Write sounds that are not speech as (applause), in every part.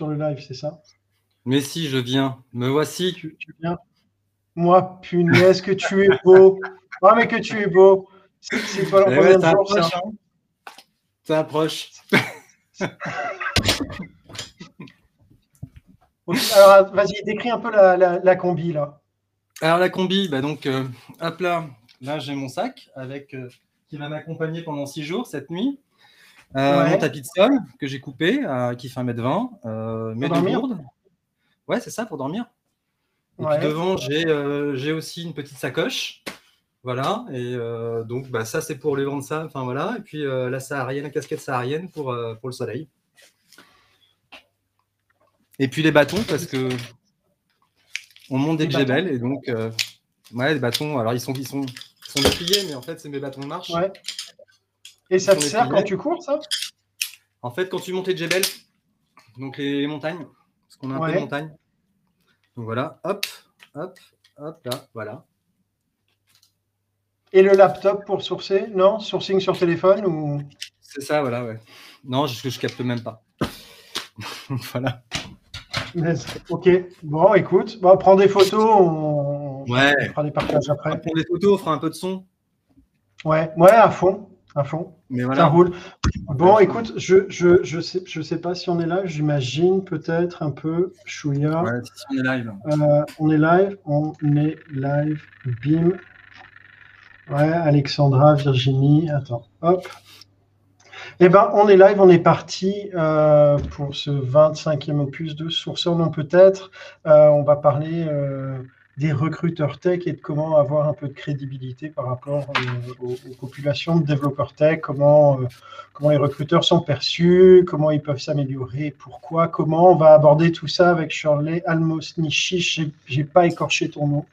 sur le live, c'est ça Mais si, je viens. Me voici. Tu, tu viens Moi, punaise, que tu es beau. (laughs) Ah, mais que tu es beau. C'est Alors, vas-y, décris un peu la, la, la combi, là. Alors la combi, bah donc, euh, hop là, là j'ai mon sac avec euh, qui va m'accompagner pendant six jours cette nuit. Euh, Ouais. Mon tapis de sol que j'ai coupé, euh, qui fait 1m20, euh, mes deux gourdes. Ouais, c'est ça pour dormir. Et Ouais. puis devant, j'ai aussi une petite sacoche. Voilà, et donc bah, ça c'est pour les vents de ça, enfin voilà, et puis la saharienne, la casquette saharienne pour, pour le soleil. Et puis les bâtons parce que on monte des Les Jebel et donc ouais les bâtons, alors ils sont ils sont, ils sont dépliés, mais en fait c'est mes bâtons de marche. Ouais. Et ça te On sert quand tu cours, ça? En fait, quand tu montes les Jebel, donc les, les montagnes, ce qu'on a appelé Ouais. montagne. Donc voilà, hop, hop, hop, là, voilà. Et le laptop pour sourcer Non? Sourcing sur téléphone ou? C'est ça, voilà, ouais. Non, je, je capte même pas. (laughs) voilà. Ok. Bon, écoute, bon, prends des photos, on, Ouais. on fera des partages après. Pour les photos, on fera un peu de son. Ouais, ouais, à fond, à fond. Mais Ça roule. Bon, écoute, je je je sais je sais pas si on est là. J'imagine peut-être un peu. Ouais, si on est live. Euh, on est live, on est live. Bim. Ouais, Alexandra, Virginie, attends, hop. Eh ben, on est live, on est parti euh, pour ce 25e opus de Sourceur non peut-être. Euh, on va parler des recruteurs tech et de comment avoir un peu de crédibilité par rapport euh, aux, aux populations de développeurs tech, comment, euh, comment les recruteurs sont perçus, comment ils peuvent s'améliorer, pourquoi, comment. On va aborder tout ça avec Shirley Almosnichi, j'ai j'ai pas écorché ton nom.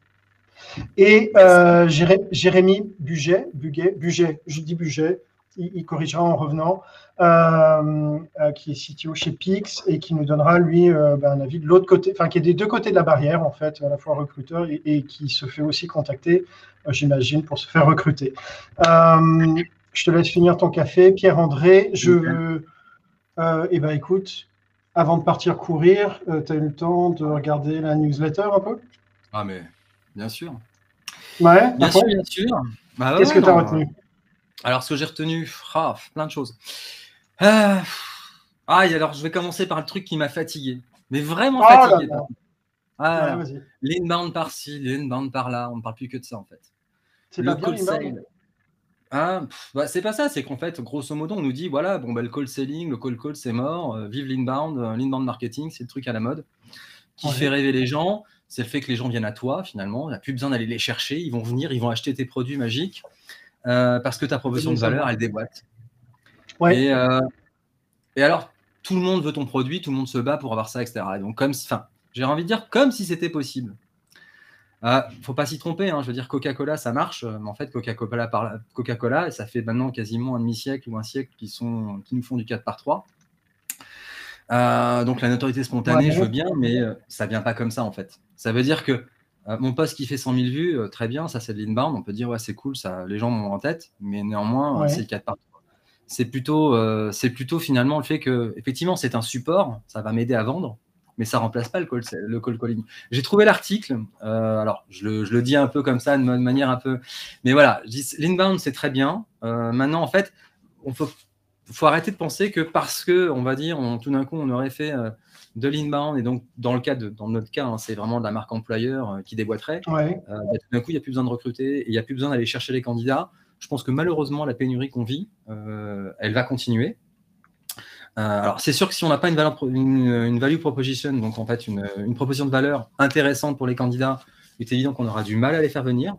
Et euh, Jéré- Jérémy Buget, Buget, Buget, je dis Buget, il, il corrigera en revenant, euh, euh, qui est CTO chez Pix et qui nous donnera, lui, euh, ben, un avis de l'autre côté, enfin, qui est des deux côtés de la barrière, en fait, à la fois recruteur et, et qui se fait aussi contacter, euh, j'imagine, pour se faire recruter. Euh, je te laisse finir ton café. Pierre-André, je veux. Euh, eh ben, écoute, avant de partir courir, tu as eu le temps de regarder la newsletter un peu? Ah, mais bien sûr. Ouais, Bien sûr, bien sûr. Bah ouais, Qu'est-ce que tu as retenu? Alors, ce que j'ai retenu, ah, plein de choses. Ah, et alors, je vais commencer par le truc qui m'a fatigué. Mais vraiment Oh fatigué. là. Ah, Ouais. L'inbound par-ci, l'inbound par-là, on ne parle plus que de ça en fait. C'est Le pas call sale. Ah, pff, bah, c'est pas ça, c'est qu'en fait, grosso modo, on nous dit voilà, bon, bah, le call selling, le call call, c'est mort, euh, vive l'inbound, euh, l'inbound marketing, c'est le truc à la mode qui Ouais. fait rêver les gens. C'est le fait que les gens viennent à toi finalement, il n'y a plus besoin d'aller les chercher, ils vont venir, ils vont acheter tes produits magiques euh, parce que ta proposition de valeur, elle déboîte. Ouais. Et, euh, et alors, tout le monde veut ton produit, tout le monde se bat pour avoir ça, etc. Et donc, comme, enfin, j'ai envie de dire comme si c'était possible. Euh, faut pas s'y tromper, hein, je veux dire Coca-Cola ça marche, euh, mais en fait Coca-Cola Coca-Cola, ça fait maintenant quasiment un demi-siècle ou un siècle qui, sont, qui nous font du 4 par 3. Euh, donc la notoriété spontanée, Ouais. je veux bien, mais ça vient pas comme ça en fait. Ça veut dire que euh, mon poste qui fait 100 000 vues, euh, très bien, ça c'est de l'inbound, on peut dire ouais c'est cool, ça, les gens m'ont en tête, mais néanmoins euh, Ouais. c'est 4 par 3. C'est plutôt, euh, c'est plutôt finalement le fait que effectivement c'est un support, ça va m'aider à vendre, mais ça remplace pas le call, le call calling. J'ai trouvé l'article, alors je le, je le dis un peu comme ça, de ma- de manière un peu. Mais voilà, l'inbound c'est très bien. Maintenant, en fait, on faut, faut arrêter de penser que parce que, on va dire, on- tout d'un coup, on aurait fait euh, de l'inbound, et donc dans, le cas de, dans notre cas, hein, c'est vraiment de la marque employeur euh, qui déboîterait. Ouais. Euh, bah, tout d'un coup, il n'y a plus besoin de recruter, et il n'y a plus besoin d'aller chercher les candidats. Je pense que malheureusement, la pénurie qu'on vit, elle va continuer. Alors, c'est sûr que si on n'a pas une, valeur pro- une, une value proposition, donc en fait une, une proposition de valeur intéressante pour les candidats, il est évident qu'on aura du mal à les faire venir.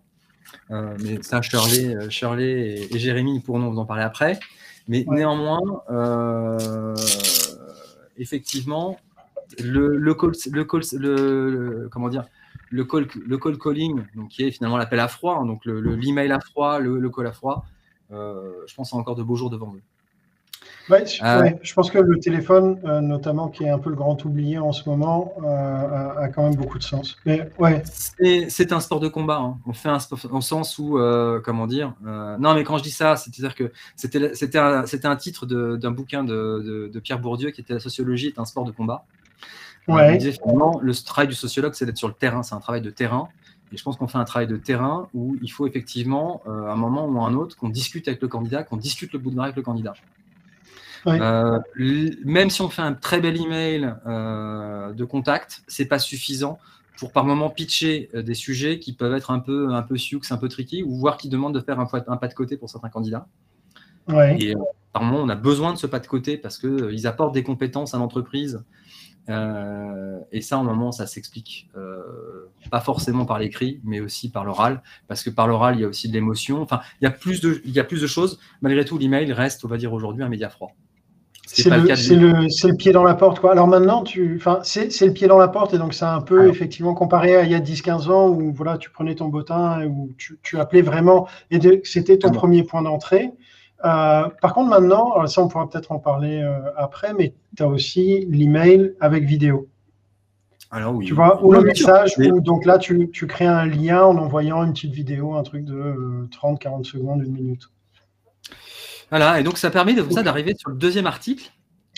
Mais ça, Shirley, Shirley et, et Jérémy pourront vous en parler après. Mais Ouais. néanmoins, euh, effectivement, le, le, call, le, call, le, le- comment dire, le call, le call calling, donc qui est finalement l'appel à froid, hein, donc le, le- l'email à froid, le, le call à froid, euh, je pense a encore de beaux jours devant eux. Ouais, je, Euh, ouais, je pense que le téléphone, euh, notamment, qui est un peu le grand oublié en ce moment, euh, a, a quand même beaucoup de sens. Mais ouais, C'est un sport de combat. hein. On fait un sport en sens où, euh, comment dire euh, Non, mais quand je dis ça, c'est-à-dire que c'était un, c'était un titre d'un bouquin de, de- de Pierre Bourdieu qui était La sociologie est un sport de combat. Ouais. finalement, le travail du sociologue, c'est d'être sur le terrain, c'est un travail de terrain. Et je pense qu'on fait un travail de terrain où il faut effectivement, à un moment ou à un autre, qu'on discute avec le candidat, qu'on discute le bout de avec le candidat. Euh, même si on fait un très bel email euh, de contact, c'est pas suffisant pour par moment pitcher euh, des sujets qui peuvent être un peu un peu sioux, un peu tricky, ou voire qui demandent de faire un, un pas de côté pour certains candidats. Et par moment, on a besoin de ce pas de côté parce qu'ils apportent des compétences à l'entreprise. et ça, en moment, ça s'explique pas forcément par l'écrit, mais aussi par l'oral, parce que par l'oral, il y a aussi de l'émotion. Enfin, il y a plus de, il y a plus de choses. Malgré tout, l'email reste, on va dire aujourd'hui, un média froid. C'est le, le, pied dans la porte. Quoi. Alors maintenant, tu, c'est le pied dans la porte et donc c'est un peu effectivement comparé à il y a 10-15 ans où voilà, tu prenais ton bottin, où tu, tu appelais vraiment, et c'était ton premier point d'entrée. Euh, par contre, maintenant, ça on pourra peut-être en parler euh, après, mais tu as aussi l'email avec vidéo. Alors oui. Tu vois, ou le message, où donc là tu, tu, crées un lien en envoyant une petite vidéo, un truc de 30-40 euh, secondes, une minute. Voilà, et donc ça permet de ça d'arriver sur le deuxième article.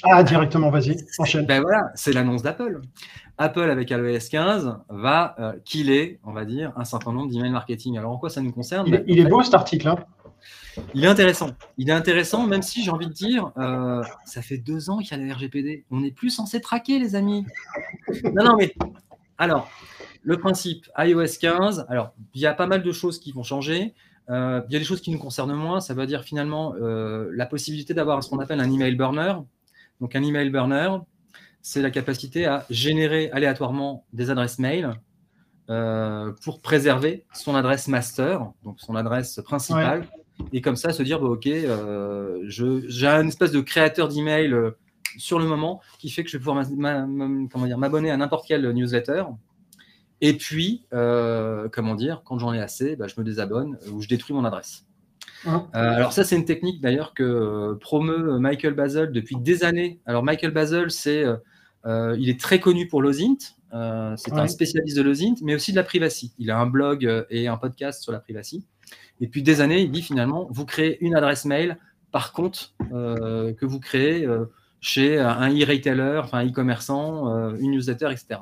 Ah, directement, vas-y, enchaîne. Ben voilà, c'est l'annonce d'Apple. Apple, avec iOS 15, va euh, killer, on va dire, un certain nombre d'email marketing. Alors, en quoi ça nous concerne? Il, est, beau cet article. Hein? Il est intéressant. Il est intéressant, même si j'ai envie de dire, euh, ça fait deux ans qu'il y a le RGPD. On n'est plus censé traquer, les amis. Non, non, mais alors, le principe iOS 15, alors, il y a pas mal de choses qui vont changer. Euh, il y a des choses qui nous concernent moins. Ça veut dire finalement euh, la possibilité d'avoir ce qu'on appelle un email burner. Donc un email burner, c'est la capacité à générer aléatoirement des adresses mail euh, pour préserver son adresse master, donc son adresse principale, et comme ça se dire bah, ok, j'ai un espèce de créateur d'email sur le moment qui fait que je vais pouvoir m'abonner à n'importe quelle newsletter et puis, euh, comment dire, quand j'en ai assez, bah, je me désabonne ou je détruis mon adresse. Ah. Euh, alors ça, c'est une technique d'ailleurs que euh, promeut Michael Basel depuis des années. Alors Michael Basel, c'est, il est très connu pour l'OSINT. c'est un spécialiste de l'OSINT, mais aussi de la privacy. Il a un blog et un podcast sur la privacy. Et depuis des années, il dit finalement, vous créez une adresse mail par compte que vous créez chez un e-retailer, enfin un e-commerçant, une newsletter, etc.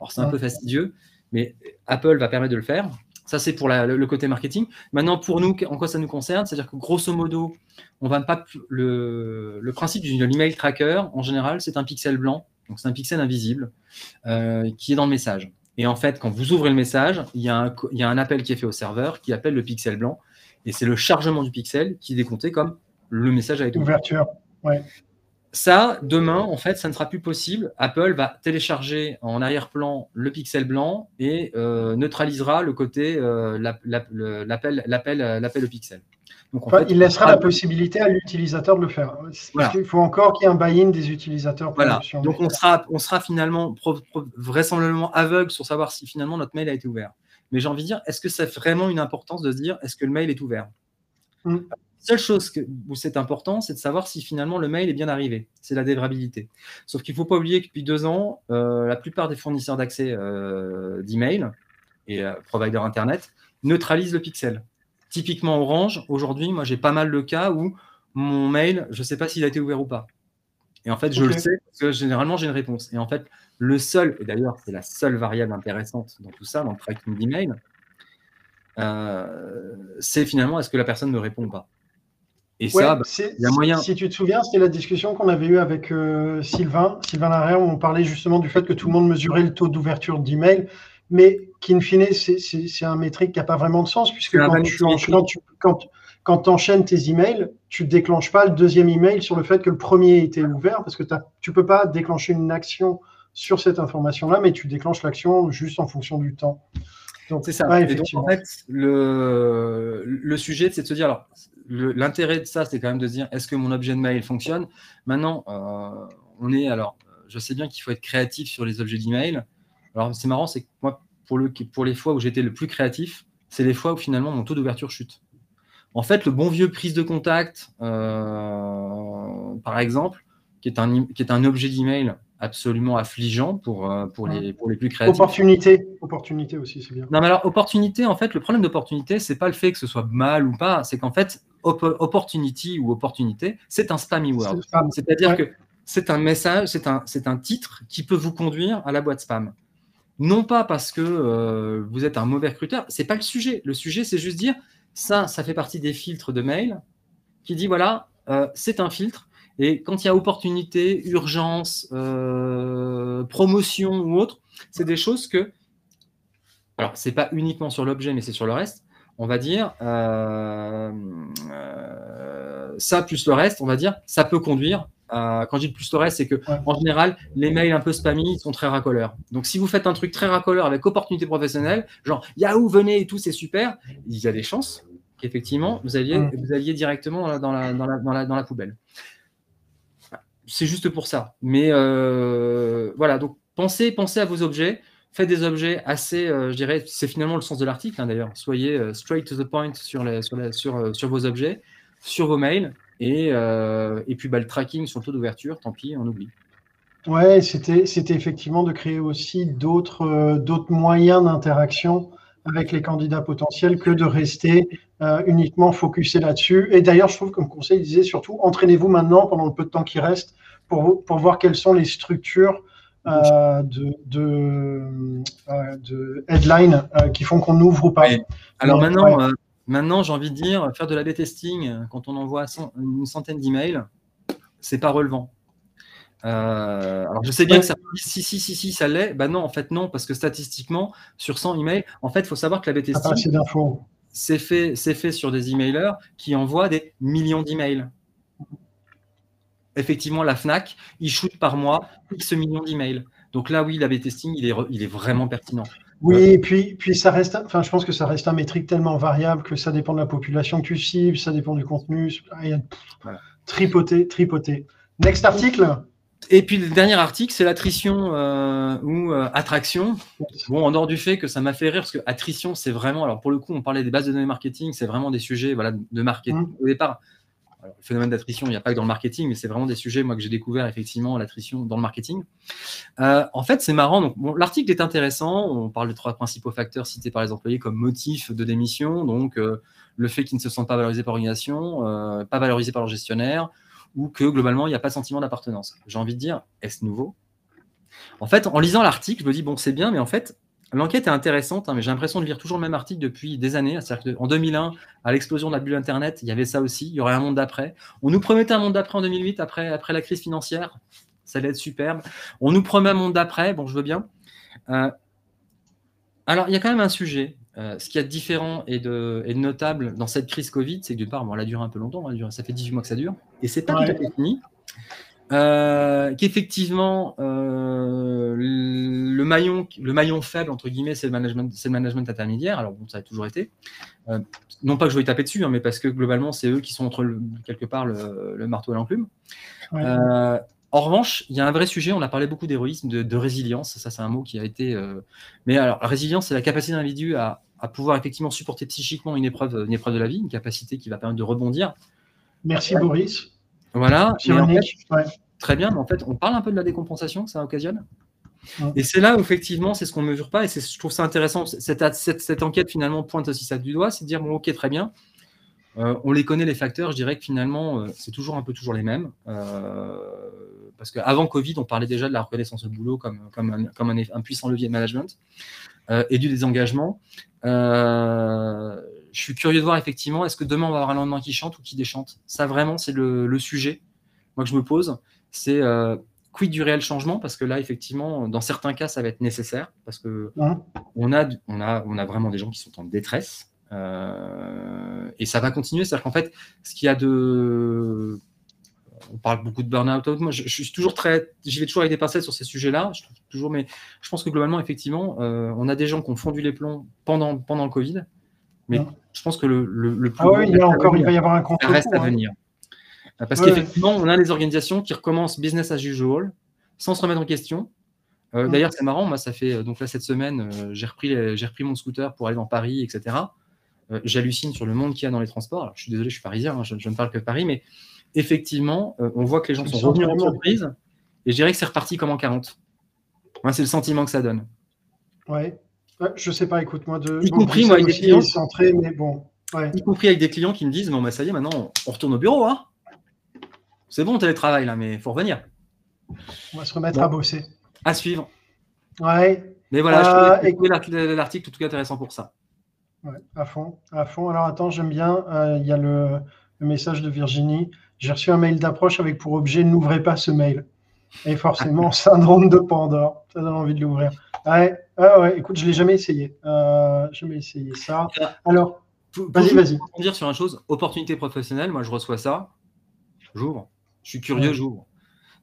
Alors c'est un peu fastidieux, mais Apple va permettre de le faire. Ça, c'est pour le, côté marketing. Maintenant, pour nous, en quoi ça nous concerne? C'est-à-dire que grosso modo, on va pas le, principe de l'email tracker, en général, c'est un pixel blanc, donc c'est un pixel invisible euh, qui est dans le message. Et en fait, quand vous ouvrez le message, il y, a un, appel qui est fait au serveur qui appelle le pixel blanc, et c'est le chargement du pixel qui est décompté comme le message a été ouvert. Ouverture. Ça, demain, en fait, ça ne sera plus possible. Apple va télécharger en arrière-plan le pixel blanc et euh, neutralisera le côté euh, l'appel au pixel. Donc, il laissera la possibilité à l'utilisateur de le faire. Il faut encore qu'il y ait un buy-in des utilisateurs. voilà. Donc on sera, on sera finalement vraisemblablement aveugle sur savoir si finalement notre mail a été ouvert. Mais j'ai envie de dire, est-ce que ça a vraiment une importance de se dire, est-ce que le mail est ouvert? Hmm seule chose où c'est important, c'est de savoir si finalement le mail est bien arrivé. C'est la dévrabilité. Sauf qu'il ne faut pas oublier que depuis deux ans, euh, la plupart des fournisseurs d'accès euh, d'email et euh, providers Internet neutralisent le pixel. Typiquement Orange, aujourd'hui, moi j'ai pas mal de cas où mon mail, je ne sais pas s'il a été ouvert ou pas. Et en fait, je le sais parce que généralement j'ai une réponse. Et en fait, le seul, et d'ailleurs c'est la seule variable intéressante dans tout ça, dans le tracking d'email, c'est finalement est-ce que la personne ne répond pas? Et ça, bah, il y a moyen. Si, tu te souviens, c'était la discussion qu'on avait eue avec euh, Sylvain, Sylvain Larrière, où on parlait justement du fait que tout le monde mesurait le taux d'ouverture d'email, mais qu'in fine, c'est un métrique qui n'a pas vraiment de sens, puisque quand tu, quand, quand, enchaînes tes emails, tu ne déclenches pas le deuxième email sur le fait que le premier était ouvert, parce que tu ne peux pas déclencher une action sur cette information-là, mais tu déclenches l'action juste en fonction du temps. C'est ça. et donc, en fait, le, le sujet, c'est de se dire, alors, l'intérêt de ça, c'est quand même de se dire est-ce que mon objet de mail fonctionne? Maintenant, euh, on est alors, je sais bien qu'il faut être créatif sur les objets d'email. Alors, c'est marrant, c'est que moi, pour, le, pour les fois où j'étais le plus créatif, c'est les fois où finalement mon taux d'ouverture chute. En fait, le bon vieux prise de contact, euh, par exemple, qui est un, qui est un objet d'email absolument affligeant pour, euh, pour, les, pour les plus créatifs. Opportunité, opportunité aussi, c'est bien. Non, mais alors, opportunité, en fait, le problème d'opportunité, c'est pas le fait que ce soit mal ou pas, c'est qu'en fait, opportunity ou opportunité, c'est un spammy word. C'est-à-dire que c'est un message, c'est un, un titre qui peut vous conduire à la boîte spam. Non pas parce que euh, vous êtes un mauvais recruteur, c'est pas le sujet. Le sujet, c'est juste dire ça, ça fait partie des filtres de mail qui dit voilà, euh, c'est un filtre. Et quand il y a opportunité, urgence, euh, promotion ou autre, c'est des choses que. Alors, c'est pas uniquement sur l'objet, mais c'est sur le reste. On va dire ça plus le reste, on va dire, ça peut conduire quand je dis plus le reste, c'est que en général, les mails un peu spammy sont très racoleurs. Donc, si vous faites un truc très racoleur avec opportunité professionnelle, genre Yahoo, venez et tout, c'est super, il y a des chances qu'effectivement, vous alliez, vous alliez directement dans la, dans la, dans la, dans la poubelle. C'est juste pour ça. Mais euh, voilà, donc pensez, pensez à vos objets. Faites des objets assez, euh, je dirais, c'est finalement le sens de l'article hein, d'ailleurs. Soyez euh, straight to the point sur, vos objets, sur vos mails et, puis bah, le tracking sur le taux d'ouverture, tant pis, on oublie. Ouais, c'était, effectivement de créer aussi d'autres, moyens d'interaction avec les candidats potentiels que de rester uniquement focusé là-dessus. Et d'ailleurs, je trouve comme conseil, il disait surtout, entraînez-vous maintenant pendant le peu de temps qui reste pour, pour voir quelles sont les structures euh, de, de, euh, de, headline qui font qu'on ouvre ou pas. Alors maintenant, Maintenant, j'ai envie de dire, faire de l'A-B testing euh, quand on envoie une centaine d'emails, c'est pas relevant. Euh, alors, je sais bien que ça si, si, si, si, ça l'est. Bah non, en fait, non, parce que statistiquement, sur 100 emails, en fait, il faut savoir que l'A-B testing, c'est fait, fait sur des emailers qui envoient des millions d'emails. Effectivement, la FNAC, il shoot par mois X millions d'emails. Donc là, oui, l'A-B testing, il est, il est vraiment pertinent. Oui, et puis, puis ça reste, enfin, je pense que ça reste un métrique tellement variable que ça dépend de la population que tu cibles, ça dépend du contenu. Il y a tripoté, tripoté. Next article. Et puis le dernier article, c'est l'attrition euh, ou euh, attraction. Bon, en dehors du fait que ça m'a fait rire, parce que attrition, c'est vraiment, alors pour le coup, on parlait des bases de données marketing, c'est vraiment des sujets voilà, de marketing. Mmh. Au départ, le phénomène d'attrition, il n'y a pas que dans le marketing, mais c'est vraiment des sujets que j'ai découvert effectivement l'attrition dans le marketing. Euh, en fait, c'est marrant. L'article est intéressant. On parle de trois principaux facteurs cités par les employés comme motif de démission. Donc, euh, le fait qu'ils ne se sentent pas valorisés par l'organisation, euh, pas valorisés par leur gestionnaire, ou que globalement, il n'y a pas de sentiment d'appartenance. J'ai envie de dire, est-ce nouveau? En fait, en lisant l'article, je me dis, bon, c'est bien, mais en fait, L'enquête est intéressante, hein, mais j'ai l'impression de lire toujours le même article depuis des années. En 2001, à l'explosion de la bulle Internet, il y avait ça aussi. Il y aurait un monde d'après. On nous promettait un monde d'après en 2008, après, après la crise financière. Ça allait être superbe. On nous promet un monde d'après. Bon, je veux bien. Euh, alors, il y a quand même un sujet. Euh, ce qui est différent et de, notable dans cette crise Covid, c'est que d'une part, bon, elle a duré un peu longtemps. ça fait 18 mois que ça dure. Et c'est pas tout à fait fini. Euh, qu'effectivement euh, le maillon le maillon faible entre guillemets c'est le management c'est le management intermédiaire. Alors bon ça a toujours été. Euh, non pas que je y taper dessus hein, mais parce que globalement c'est eux qui sont entre quelque part le, marteau et l'enclume. En revanche il y a un vrai sujet on a parlé beaucoup d'héroïsme de, résilience ça c'est un mot qui a été mais alors la résilience c'est la capacité d'un individu à, à, pouvoir effectivement supporter psychiquement une épreuve une épreuve de la vie une capacité qui va permettre de rebondir. Merci Boris voilà. Très bien, mais en fait, on parle un peu de la décompensation que ça occasionne. Et c'est là où, effectivement, c'est ce qu'on ne mesure pas. Et je trouve ça intéressant. Cette, cette, enquête, finalement, pointe aussi ça du doigt c'est de dire bon, ok, très bien. Euh, on les connaît, les facteurs. Je dirais que finalement, euh, c'est toujours un peu toujours les mêmes. Euh, parce qu'avant Covid, on parlait déjà de la reconnaissance de boulot comme, comme, un, comme un, puissant levier de management et du désengagement. Je suis curieux de voir effectivement, est-ce que demain on va avoir un lendemain qui chante ou qui déchante? Ça vraiment, c'est le, le, sujet moi, que je me pose c'est euh, quid du réel changement? Parce que là, effectivement, dans certains cas, ça va être nécessaire parce que on, a, on, a, on a vraiment des gens qui sont en détresse euh, et ça va continuer. C'est-à-dire qu'en fait, ce qu'il y a de. On parle beaucoup de burn-out. Moi, je, suis toujours très. J'y vais toujours avec des pincettes sur ces sujets-là. Je toujours, mais je pense que globalement, effectivement, euh, on a des gens qui ont fondu les plombs pendant, pendant le Covid. Mais je pense que le, le, plus. Ah oui, il, y a encore, il va y avoir un contre reste à hein. venir. Euh, parce qu'effectivement, on a des organisations qui recommencent business as usual, sans se remettre en question. Euh. D'ailleurs, c'est marrant, moi, ça fait, donc là, cette semaine, euh, j'ai repris, repris mon scooter pour aller dans Paris, etc. J'hallucine sur le monde qu'il y a dans les transports. Alors, je suis désolé, je suis parisien, hein, je, ne parle que de Paris, mais effectivement, on voit que les gens sont revenus en entreprise, et je dirais que c'est reparti comme en 40. Moi, c'est le sentiment que ça donne. Ouais. Je sais pas, écoute, moi, de. Y compris, moi, avec des clients. Centré, mais bon. Y compris avec des clients qui me disent, bon, bah, ça y est, maintenant, on retourne au bureau, hein c'est bon, télétravail, là, mais il faut revenir. On va se remettre à bosser. À suivre. Ouais. Mais voilà, je trouvais l'article en tout intéressant pour ça. Ouais, à fond, à fond. Alors attends, j'aime bien. Euh, il y a le, message de Virginie. J'ai reçu un mail d'approche avec pour objet n'ouvrez pas ce mail. Et forcément, (laughs) syndrome de Pandore. Ça donne envie de l'ouvrir. Ouais, ouais, écoute, je ne l'ai jamais essayé. Euh, jamais essayé ça. Alors, vas-y, vas-y. Pour dire sur une chose, opportunité professionnelle, moi je reçois ça, j'ouvre. Je suis curieux, j'ouvre.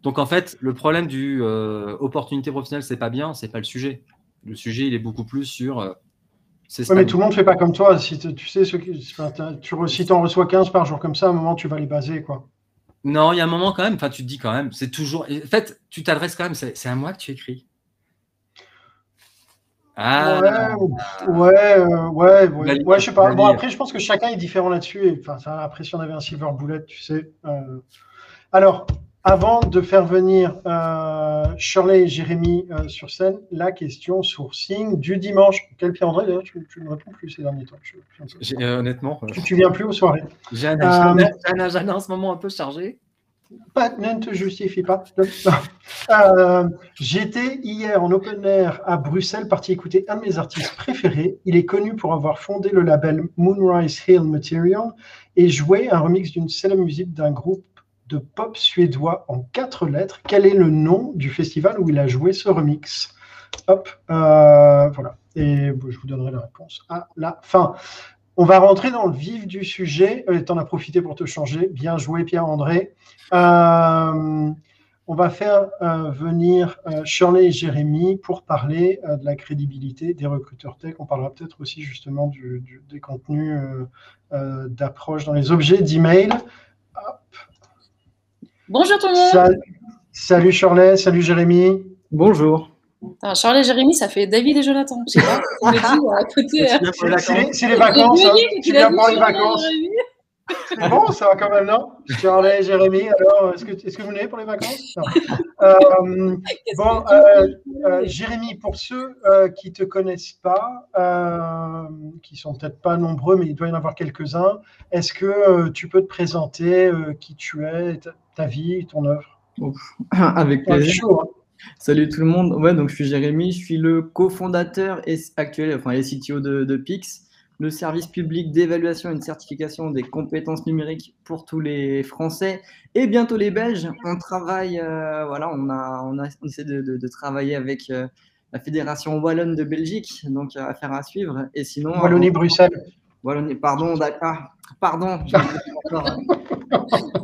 Donc en fait, le problème du euh, opportunité professionnelle, c'est pas bien, c'est pas le sujet. Le sujet, il est beaucoup plus sur. Euh, mais tout le monde ne fait pas comme toi. Si tu sais, ce qui, tu, si tu en reçois 15 par jour comme ça, à un moment, tu vas les baser. quoi. Non, il y a un moment quand même, enfin, tu te dis quand même, c'est toujours. En fait, tu t'adresses quand même, c'est à moi que tu écris. Ah. Ouais, ouais, ouais, ouais, ouais, je sais pas. Bon, après, je pense que chacun est différent là-dessus. Enfin, après, si on avait un silver bullet, tu sais. Euh. Alors, avant de faire venir euh, Shirley et Jérémy euh, sur scène, la question sourcing du dimanche. Quel Pierre-André, d'ailleurs, tu, ne réponds plus ces derniers temps. Euh, honnêtement. Tu ne viens plus aux soirées. J'ai un, agenda en ce moment un peu chargé. Ne te justifie pas. J'étais hier en open air à Bruxelles, parti écouter un de mes artistes préférés. Il est connu pour avoir fondé le label Moonrise Hill Material et joué un remix d'une célèbre musique d'un groupe de pop suédois en quatre lettres. Quel est le nom du festival où il a joué ce remix? Hop, euh, voilà. Et je vous donnerai la réponse à la fin. On va rentrer dans le vif du sujet. Euh, tu en as profité pour te changer. Bien joué, Pierre-André. Euh, on va faire venir Shirley et Jérémy pour parler de la crédibilité des recruteurs tech. On parlera peut-être aussi justement des contenus d'approche dans les objets d'email. Hop, Bonjour tout le monde. Salut, Charlet, salut Jérémy. Bonjour. Charlet et Jérémy, ça fait David et Jonathan. Je sais pas, (laughs) C'est les vacances. Hein. Tu viens pour les vacances. C'est bon, ça va quand même, non? Charlet, Jérémy, alors, est-ce que, est que, vous venez pour les vacances? Euh, Bon, euh, euh, Jérémy, pour ceux qui ne te connaissent pas, qui sont peut-être pas nombreux, mais il doit y en avoir quelques-uns, est-ce que tu peux te présenter qui tu es, ta vie, ton œuvre? (laughs) Avec plaisir. Hein. Salut tout le monde. Ouais, donc je suis Jérémy, je suis le cofondateur et actuel, enfin les CTO de, Pix, le service public d'évaluation et de certification des compétences numériques pour tous les Français et bientôt les Belges. On travaille, euh, voilà, on a, on a essaie de, travailler avec euh, la fédération wallonne de Belgique, donc affaire à suivre. Et sinon, Wallonie-Bruxelles. Wallonie, pardon, d'accord, pardon. (laughs)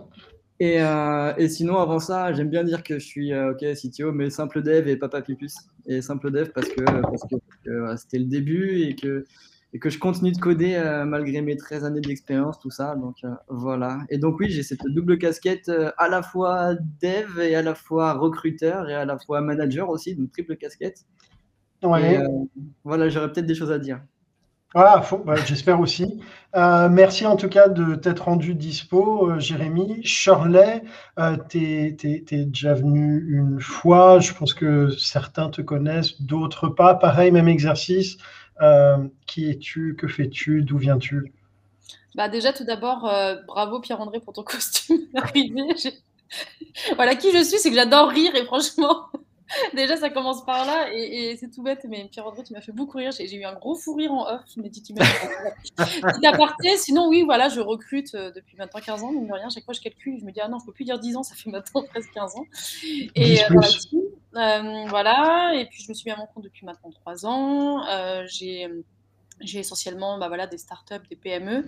Euh, et, sinon, avant ça, j'aime bien dire que je suis euh, OK CTO, mais simple dev et papa pipus. Et simple dev parce que, parce que, c'était le début et que, et que je continue de coder euh, malgré mes 13 années d'expérience, tout ça. Donc voilà. Et donc, oui, j'ai cette double casquette à la fois dev et à la fois recruteur et à la fois manager aussi, donc triple casquette. Ouais. voilà, j'aurais peut-être des choses à dire. Ah, j'espère aussi. Euh, merci en tout cas de t'être rendu dispo, euh, Jérémy. Shirley, euh, tu es, déjà venu une fois. Je pense que certains te connaissent, d'autres pas. Pareil, même exercice. qui es-tu? Que fais-tu? D'où viens-tu? Bah Déjà, tout d'abord, bravo Pierre-André pour ton (laughs) costume (laughs) voilà qui je suis, c'est que j'adore rire et franchement, (laughs) Déjà, ça commence par là et, c'est tout bête, mais Pierre-André, tu m'as fait beaucoup rire. J'ai eu un gros fou rire en off. Je me dis, tu m'as (laughs) sinon, oui, voilà, je recrute euh, depuis maintenant 15 ans, mine de rien. Chaque fois, je calcule, je me dis, ah non, je peux plus dire 10 ans, ça fait maintenant (laughs) presque 15 ans. Et euh, euh, voilà, et puis je me suis mis à mon compte depuis maintenant 3 ans. j'ai j'ai essentiellement bah voilà, des startups, des PME,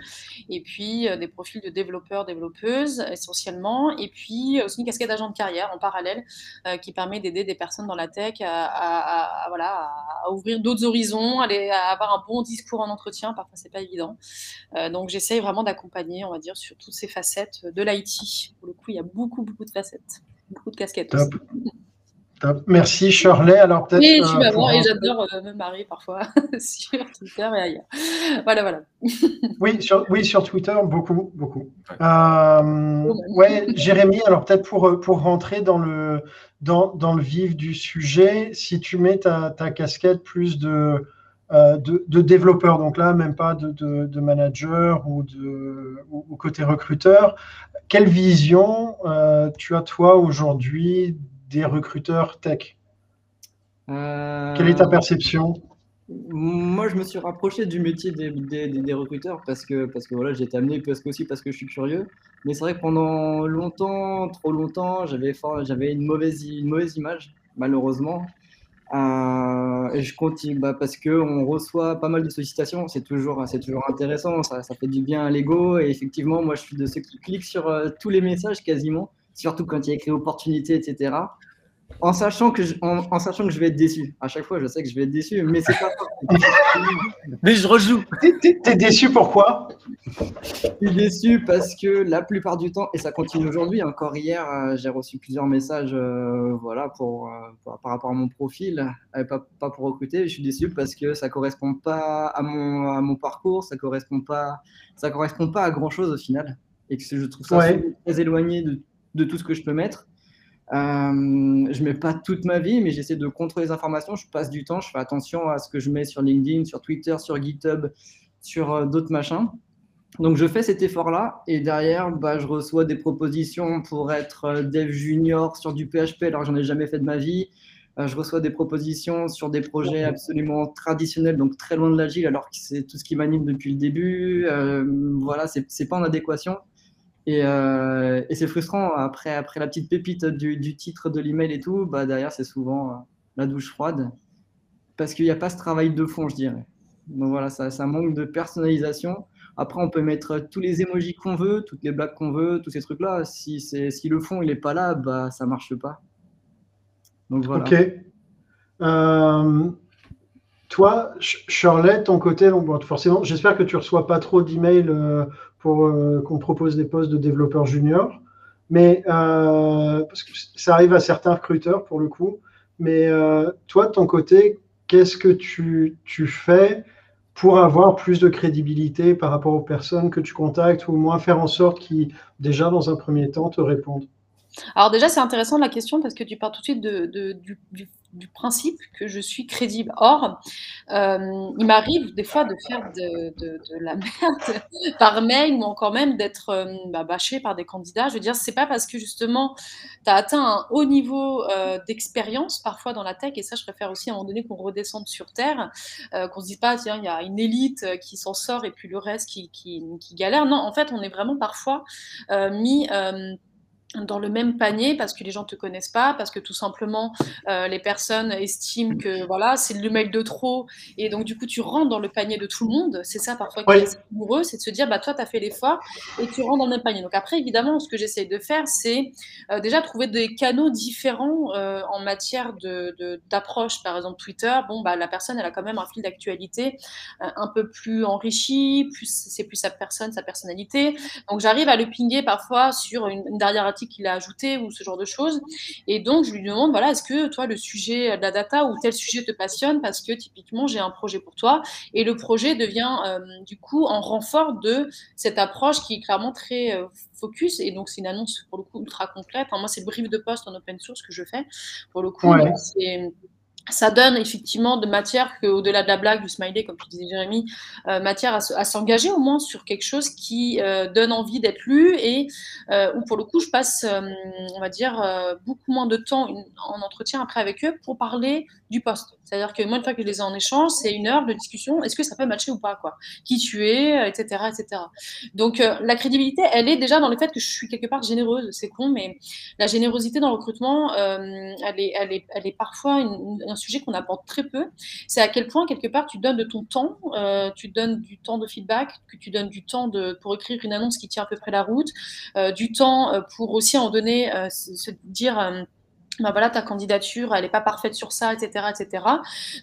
et puis euh, des profils de développeurs, développeuses essentiellement, et puis aussi une casquette d'agent de carrière en parallèle euh, qui permet d'aider des personnes dans la tech à, voilà, à ouvrir d'autres horizons, à, à, avoir un bon discours en entretien, parfois c'est pas évident. Euh, donc j'essaye vraiment d'accompagner, on va dire, sur toutes ces facettes de l'IT. Pour le coup, il y a beaucoup, beaucoup de facettes, beaucoup de casquettes. Aussi. (laughs) Merci Shirley. Alors peut-être. Oui, je suis maman et j'adore euh, me marier parfois (laughs) sur Twitter et ailleurs. Voilà, voilà. (laughs) oui, sur, oui, sur Twitter, beaucoup, beaucoup. Euh, ouais, Jérémy, alors peut-être pour, euh, pour rentrer dans le, dans, dans, le vif du sujet, si tu mets ta, ta casquette plus de, de, de, développeur, donc là, même pas de, de, manager ou, de, ou, côté recruteur, quelle vision tu as toi aujourd'hui des recruteurs tech Euh, Quelle est ta perception? Moi, je me suis rapproché du métier des, des- des- des recruteurs parce que, parce que voilà, j'ai été amené parce que aussi parce que je suis curieux. Mais c'est vrai que pendant longtemps, trop longtemps, j'avais j'avais une mauvaise, une mauvaise image, malheureusement. Euh, et je continue bah, parce que on reçoit pas mal de sollicitations. C'est toujours, c'est toujours intéressant. Ça, ça fait du bien à l'ego. Et effectivement, moi, je suis de ceux qui cliquent sur euh, tous les messages quasiment, surtout quand il y a écrit opportunité, etc. En sachant, que je, en, en sachant que je vais être déçu. À chaque fois, je sais que je vais être déçu, mais c'est pas. (laughs) Mais je rejoue. T'es- déçu pourquoi? Je suis déçu parce que la plupart du temps, et ça continue aujourd'hui, encore hier, euh, j'ai reçu plusieurs messages euh, voilà, pour, euh, par, par rapport à mon profil, euh, pas, pas pour recruter. Je suis déçu parce que ça correspond pas à mon, à mon parcours, ça correspond pas, ça correspond pas à grand chose au final. Et que je trouve ça Ouais. très éloigné de, de tout ce que je peux mettre. Euh, je mets pas toute ma vie, mais j'essaie de contrôler les informations. Je passe du temps, je fais attention à ce que je mets sur LinkedIn, sur Twitter, sur GitHub, sur euh, d'autres machins. Donc je fais cet effort-là et derrière, bah, je reçois des propositions pour être euh, dev junior sur du PHP alors que j'en ai jamais fait de ma vie. Euh, je reçois des propositions sur des projets absolument traditionnels, donc très loin de l'agile alors que c'est tout ce qui m'anime depuis le début. Voilà, c'est pas en adéquation. Et, euh, et c'est frustrant après, après la petite pépite du, du titre de l'email et tout, bah derrière c'est souvent euh, la douche froide parce qu'il n'y a pas ce travail de fond, je dirais. Donc voilà, ça, ça manque de personnalisation. Après, on peut mettre tous les emojis qu'on veut, toutes les blagues qu'on veut, tous ces trucs-là. Si, si le fond il n'est pas là, bah ça marche pas. Donc voilà. Ok. Euh, toi, Sh- Shirley, ton côté, forcément, j'espère que tu reçois pas trop d'emails euh, pour euh, qu'on propose des postes de développeur junior, mais euh, parce que ça arrive à certains recruteurs pour le coup. Mais toi, de ton côté, qu'est-ce que tu, tu fais pour avoir plus de crédibilité par rapport aux personnes que tu contactes ou au moins faire en sorte qu'ils, déjà dans un premier temps, te répondent? Alors déjà, c'est intéressant la question parce que tu pars tout de suite du, principe que je suis crédible. Or, euh, il m'arrive des fois de faire de, la (laughs) merde par mail ou encore même d'être euh, bah, bâché par des candidats. Je veux dire, c'est pas parce que justement tu as atteint un haut niveau euh, d'expérience parfois dans la tech, et ça, je préfère aussi à un moment donné qu'on redescende sur Terre, euh, qu'on se dise pas, tiens, il y a une élite qui s'en sort et puis le reste qui, galère. Non, en fait, on est vraiment parfois mis... dans le même panier parce que les gens te connaissent pas, parce que tout simplement euh, les personnes estiment que voilà c'est le mail de trop et donc du coup tu rentres dans le panier de tout le monde. C'est ça parfois qui est douloureux, c'est de se dire bah toi tu as fait l'effort et tu rentres dans le même panier. Donc après évidemment ce que j'essaye de faire c'est euh, déjà trouver des canaux différents euh, en matière de d'approche. Par exemple Twitter, bon bah la personne elle a quand même un fil d'actualité un peu plus enrichi, plus c'est plus sa personne, sa personnalité. Donc j'arrive à le pinguer parfois sur une, une dernière article qu'il a ajouté ou ce genre de choses. Et donc je lui demande, voilà, est-ce que toi le sujet de la data ou tel sujet te passionne parce que typiquement j'ai un projet pour toi et le projet devient euh, du coup en renfort de cette approche qui est clairement très euh, focus et donc c'est une annonce pour le coup ultra complète. Enfin, moi c'est le brief de poste en open source que je fais pour le coup. Ouais. C'est ça donne effectivement de matière qu'au-delà de la blague, du smiley, comme tu disais Jérémy, euh, matière à, se- à s'engager au moins sur quelque chose qui euh, donne envie d'être lu et euh, où pour le coup je passe, on va dire, beaucoup moins de temps en entretien après avec eux pour parler du poste. C'est-à-dire que moi, une fois que je les ai en échange, c'est une heure de discussion. Est-ce que ça peut matcher ou pas quoi? Qui tu es, etc., etc. Donc la crédibilité, elle est déjà dans le fait que je suis quelque part généreuse. C'est con, mais la générosité dans le recrutement, elle, est, elle, est, elle est parfois une- un sujet qu'on apporte très peu. C'est à quel point, quelque part, tu donnes de ton temps, euh, tu donnes du temps de feedback, que tu donnes du temps de, pour écrire une annonce qui tient à peu près la route, euh, du temps euh, pour aussi en donner, se, dire. ben voilà, ta candidature, elle n'est pas parfaite sur ça, etc., etc.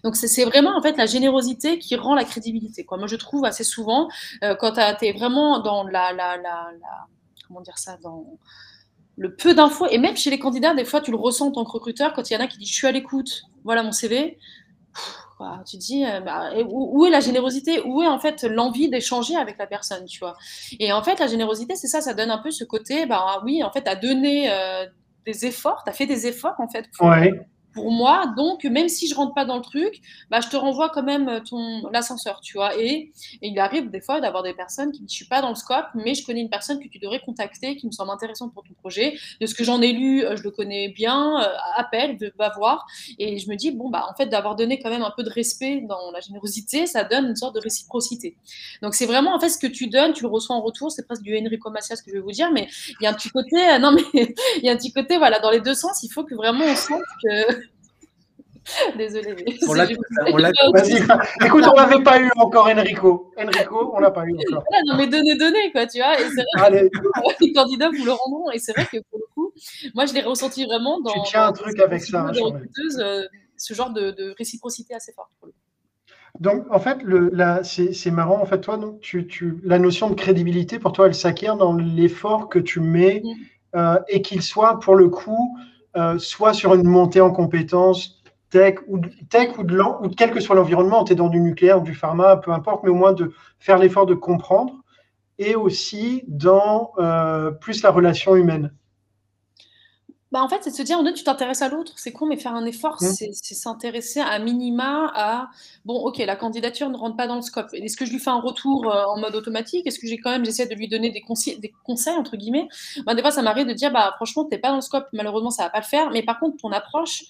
Donc c'est vraiment en fait la générosité qui rend la crédibilité. Moi, je trouve assez souvent quand tu es vraiment dans la, la, la, la- comment dire ça, dans le peu d'infos, et même chez les candidats, des fois, tu le ressens en tant que recruteur, quand il y en a qui disent je suis à l'écoute, voilà mon CV. Quoi, tu te dis, euh, bah, où est la générosité? Où est en fait l'envie d'échanger avec la personne, tu vois? Et en fait, la générosité, c'est ça, ça donne un peu ce côté, bah oui, en fait, à donner euh, des efforts, tu as fait des efforts en fait pour, Ouais. Pour moi. Donc, même si je rentre pas dans le truc, bah, je te renvoie quand même ton l'ascenseur, tu vois. Et, il arrive des fois d'avoir des personnes qui ne suis pas dans le scope, mais je connais une personne que tu devrais contacter, qui me semble intéressante pour ton projet. De ce que j'en ai lu, euh, je le connais bien. Euh, appelle, va voir. Et je me dis, bon, bah, en fait, d'avoir donné quand même un peu de respect dans la générosité, ça donne une sorte de réciprocité. Donc, c'est vraiment, en fait, ce que tu donnes, tu le reçois en retour. C'est presque du Enrico Macias que je vais vous dire, mais il y a un petit côté, euh, (laughs) non, mais il y a un petit côté, voilà, dans les deux sens, il faut que vraiment on sente que. (laughs) Désolée. Mais on l'a Écoute, on l'avait pas eu encore, Enrico. Enrico, on l'a pas eu encore. Voilà, non, mais donnez, donnez, quoi, tu vois. Et c'est vrai que (laughs) les candidats vous le rendront. Et c'est vrai que pour le coup, moi, je l'ai ressenti vraiment dans. Tu tiens un truc avec ça. Hein, euh, ce genre de, de, réciprocité assez fort. Donc, en fait, c'est marrant. En fait, toi, donc, tu, tu, la notion de crédibilité, pour toi, elle s'acquiert dans l'effort que tu mets mm. euh, et qu'il soit, pour le coup, euh, soit sur une montée en compétences tech ou, tech ou, de, ou quel que soit l'environnement, tu es dans du nucléaire, du pharma, peu importe, mais au moins de faire l'effort de comprendre et aussi dans euh, plus la relation humaine. Bah en fait, c'est de se dire, en tu t'intéresses à l'autre, c'est con, mais faire un effort, mmh. c'est s'intéresser à minima à, bon, ok, la candidature ne rentre pas dans le scope. Est-ce que je lui fais un retour euh, en mode automatique? Est-ce que j'ai quand même, j'essaie de lui donner des, conseils, des conseils, entre guillemets? Bah, Des fois, ça m'arrive de dire, bah, franchement, tu n'es pas dans le scope, malheureusement, ça ne va pas le faire, mais par contre, ton approche,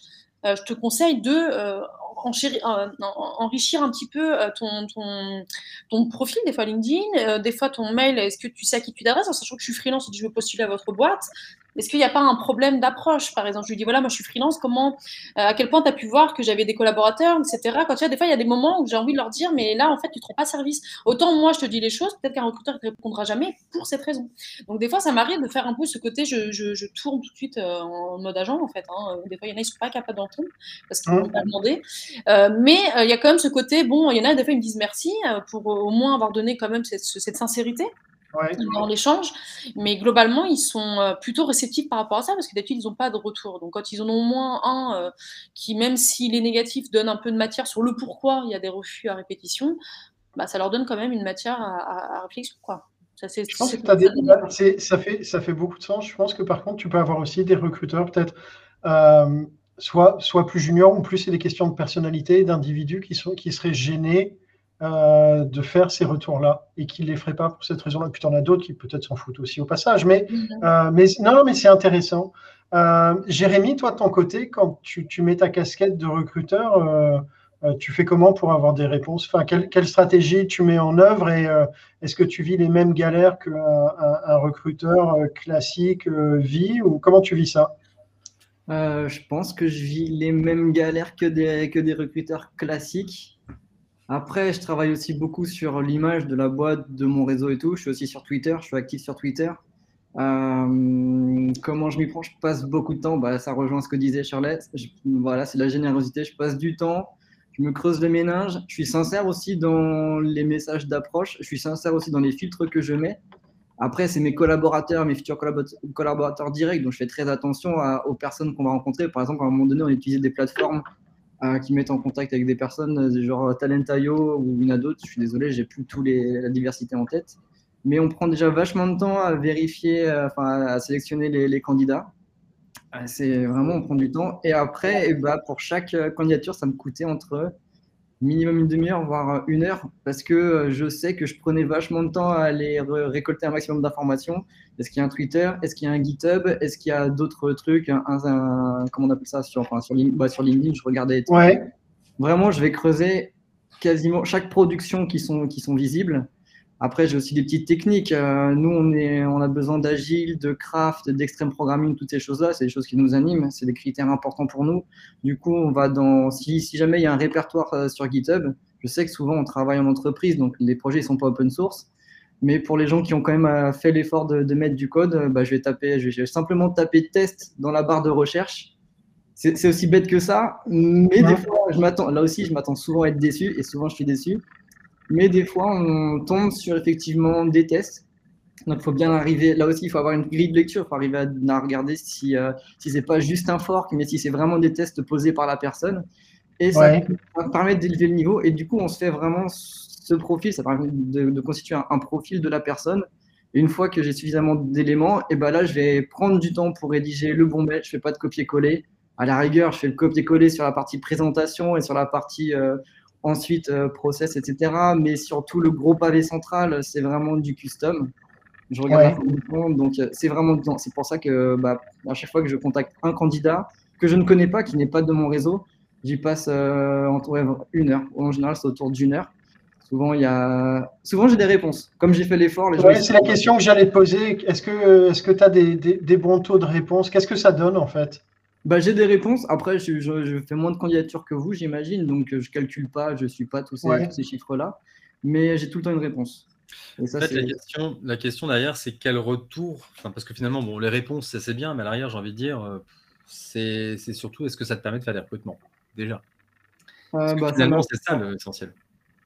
je te conseille de euh, enrichir un petit peu ton, profil, des fois LinkedIn, des fois ton mail, est-ce que tu sais à qui tu t'adresses, en sachant que je suis freelance et que je veux postuler à votre boîte, est-ce qu'il n'y a pas un problème d'approche Par exemple, je lui dis voilà, moi je suis freelance, comment, euh, à quel point tu as pu voir que j'avais des collaborateurs, etc. Quand tu vois, des fois, il y a des moments où j'ai envie de leur dire, mais là, en fait, tu ne te rends pas service. Autant moi, je te dis les choses, peut-être qu'un recruteur ne te répondra jamais pour cette raison. Donc, des fois, ça m'arrive de faire un peu ce côté, je, je, tourne tout de suite euh, en mode agent, en fait. Hein. Des fois, il y en a, ils ne sont pas capables d'entendre parce qu'ils ne m'ont pas demandé. Euh, mais il y a quand même ce côté, bon, il y en a, des fois, ils me disent merci pour au moins avoir donné quand même cette, cette sincérité dans l'échange. Mais globalement, ils sont euh, plutôt réceptifs par rapport à ça parce que d'habitude, ils n'ont pas de retour. Donc, quand ils en ont au moins un euh, qui, même s'il est négatif, donne un peu de matière sur le pourquoi il y a des refus à répétition, bah, ça leur donne quand même une matière à, à, réflexion. Quoi. Ça, c'est, je pense que ça, fait, ça fait beaucoup de sens. Je pense que par contre, tu peux avoir aussi des recruteurs peut-être. Euh, soit, soit plus juniors ou plus c'est des questions de personnalité, d'individus qui, sont, qui seraient gênés euh, de faire ces retours-là et qu'il ne les ferait pas pour cette raison-là. Puis tu en as d'autres qui peut-être s'en foutent aussi au passage. Mais, mhm. euh, mais non, mais c'est intéressant. Euh, Jérémy, toi, de ton côté, quand tu, mets ta casquette de recruteur, tu fais comment pour avoir des réponses? Enfin, quelle, stratégie tu mets en œuvre et est-ce que tu vis les mêmes galères qu'un un, recruteur classique vit ou comment tu vis ça? Je pense que je vis les mêmes galères que des, que des recruteurs classiques. Après, je travaille aussi beaucoup sur l'image de la boîte, de mon réseau et tout. Je suis aussi sur Twitter, je suis actif sur Twitter. Euh, comment je m'y prends? Je passe beaucoup de temps. Bah, ça rejoint ce que disait Charlotte. voilà, c'est la générosité. Je passe du temps. Je me creuse le ménage. Je suis sincère aussi dans les messages d'approche. Je suis sincère aussi dans les filtres que je mets. Après, c'est mes collaborateurs, mes futurs collaborateurs directs, donc je fais très attention aux personnes qu'on va rencontrer. Par exemple, à un moment donné, on utilisait des plateformes qui mettent en contact avec des personnes euh, genre Talentayo ou une d'autres. Je suis désolé, j'ai plus tous les la diversité en tête. Mais on prend déjà vachement de temps à vérifier, euh, enfin à sélectionner les, les candidats. Euh, c'est vraiment, on prend du temps. Et après, et eh bah, pour chaque candidature, ça me coûtait entre minimum une demi-heure, voire une heure, parce que euh, je sais que je prenais vachement de temps à aller récolter un maximum d'informations. Est-ce qu'il y a un Twitter? Est-ce qu'il y a un GitHub? Est-ce qu'il y a d'autres trucs? Un, Comment on appelle ça? Sur, enfin, sur, bah, sur LinkedIn, je regardais. Ouais. Vraiment, je vais creuser quasiment chaque production qui sont, qui sont visibles après, j'ai aussi des petites techniques. Euh, nous, on, est, on a besoin d'agile, de craft, d'extreme programming, toutes ces choses-là. C'est des choses qui nous animent. C'est des critères importants pour nous. Du coup, on va dans. Si, si jamais il y a un répertoire euh, sur GitHub, je sais que souvent on travaille en entreprise, donc les projets ne sont pas open source. Mais pour les gens qui ont quand même euh, fait l'effort de, de, mettre du code, bah, je, vais taper, je vais simplement taper test dans la barre de recherche. C'est aussi bête que ça. Mais des fois, je. Là aussi, je m'attends souvent à être déçu et souvent je suis déçu. Mais des fois, on tombe sur effectivement des tests. Donc, il faut bien arriver. Là aussi, il faut avoir une grille de lecture. Il faut arriver à, regarder si, euh, si ce n'est pas juste un fork, mais si c'est vraiment des tests posés par la personne. Et ça va permettre d'élever le niveau. Et du coup, on se fait vraiment ce profil. Ça permet de, constituer un, profil de la personne. Et une fois que j'ai suffisamment d'éléments, et ben là, je vais prendre du temps pour rédiger le bon mail. Je ne fais pas de copier-coller. À la rigueur, je fais le copier-coller sur la partie présentation et sur la partie euh, ensuite euh, process, etc. Mais surtout, le gros pavé central, c'est vraiment du custom. Je regarde ouais. donc euh, c'est vraiment c'est pour ça que bah, à chaque fois que je contacte un candidat que je ne connais pas, qui n'est pas de mon réseau, j'y passe euh, entre une heure. En général, c'est autour d'une heure. Souvent, il y a... Souvent, j'ai des réponses. Comme j'ai fait l'effort. Ouais, c'est la question que j'allais poser. Est-ce que tu as des, des, des, bons taux de réponse? Qu'est-ce que ça donne en fait? Bah, J'ai des réponses. Après, je, je, je, fais moins de candidatures que vous, j'imagine. Donc, je ne calcule pas, je ne suis pas tous ces, ouais. tous ces chiffres-là. Mais j'ai tout le temps une réponse. Ça, en fait, la question, la question derrière, c'est quel retour enfin, Parce que finalement, bon, les réponses, c'est bien, mais à l'arrière, j'ai envie de dire, euh, c'est surtout est-ce que ça te permet de faire des recrutements Déjà? Euh, bah, finalement, c'est ça l'essentiel.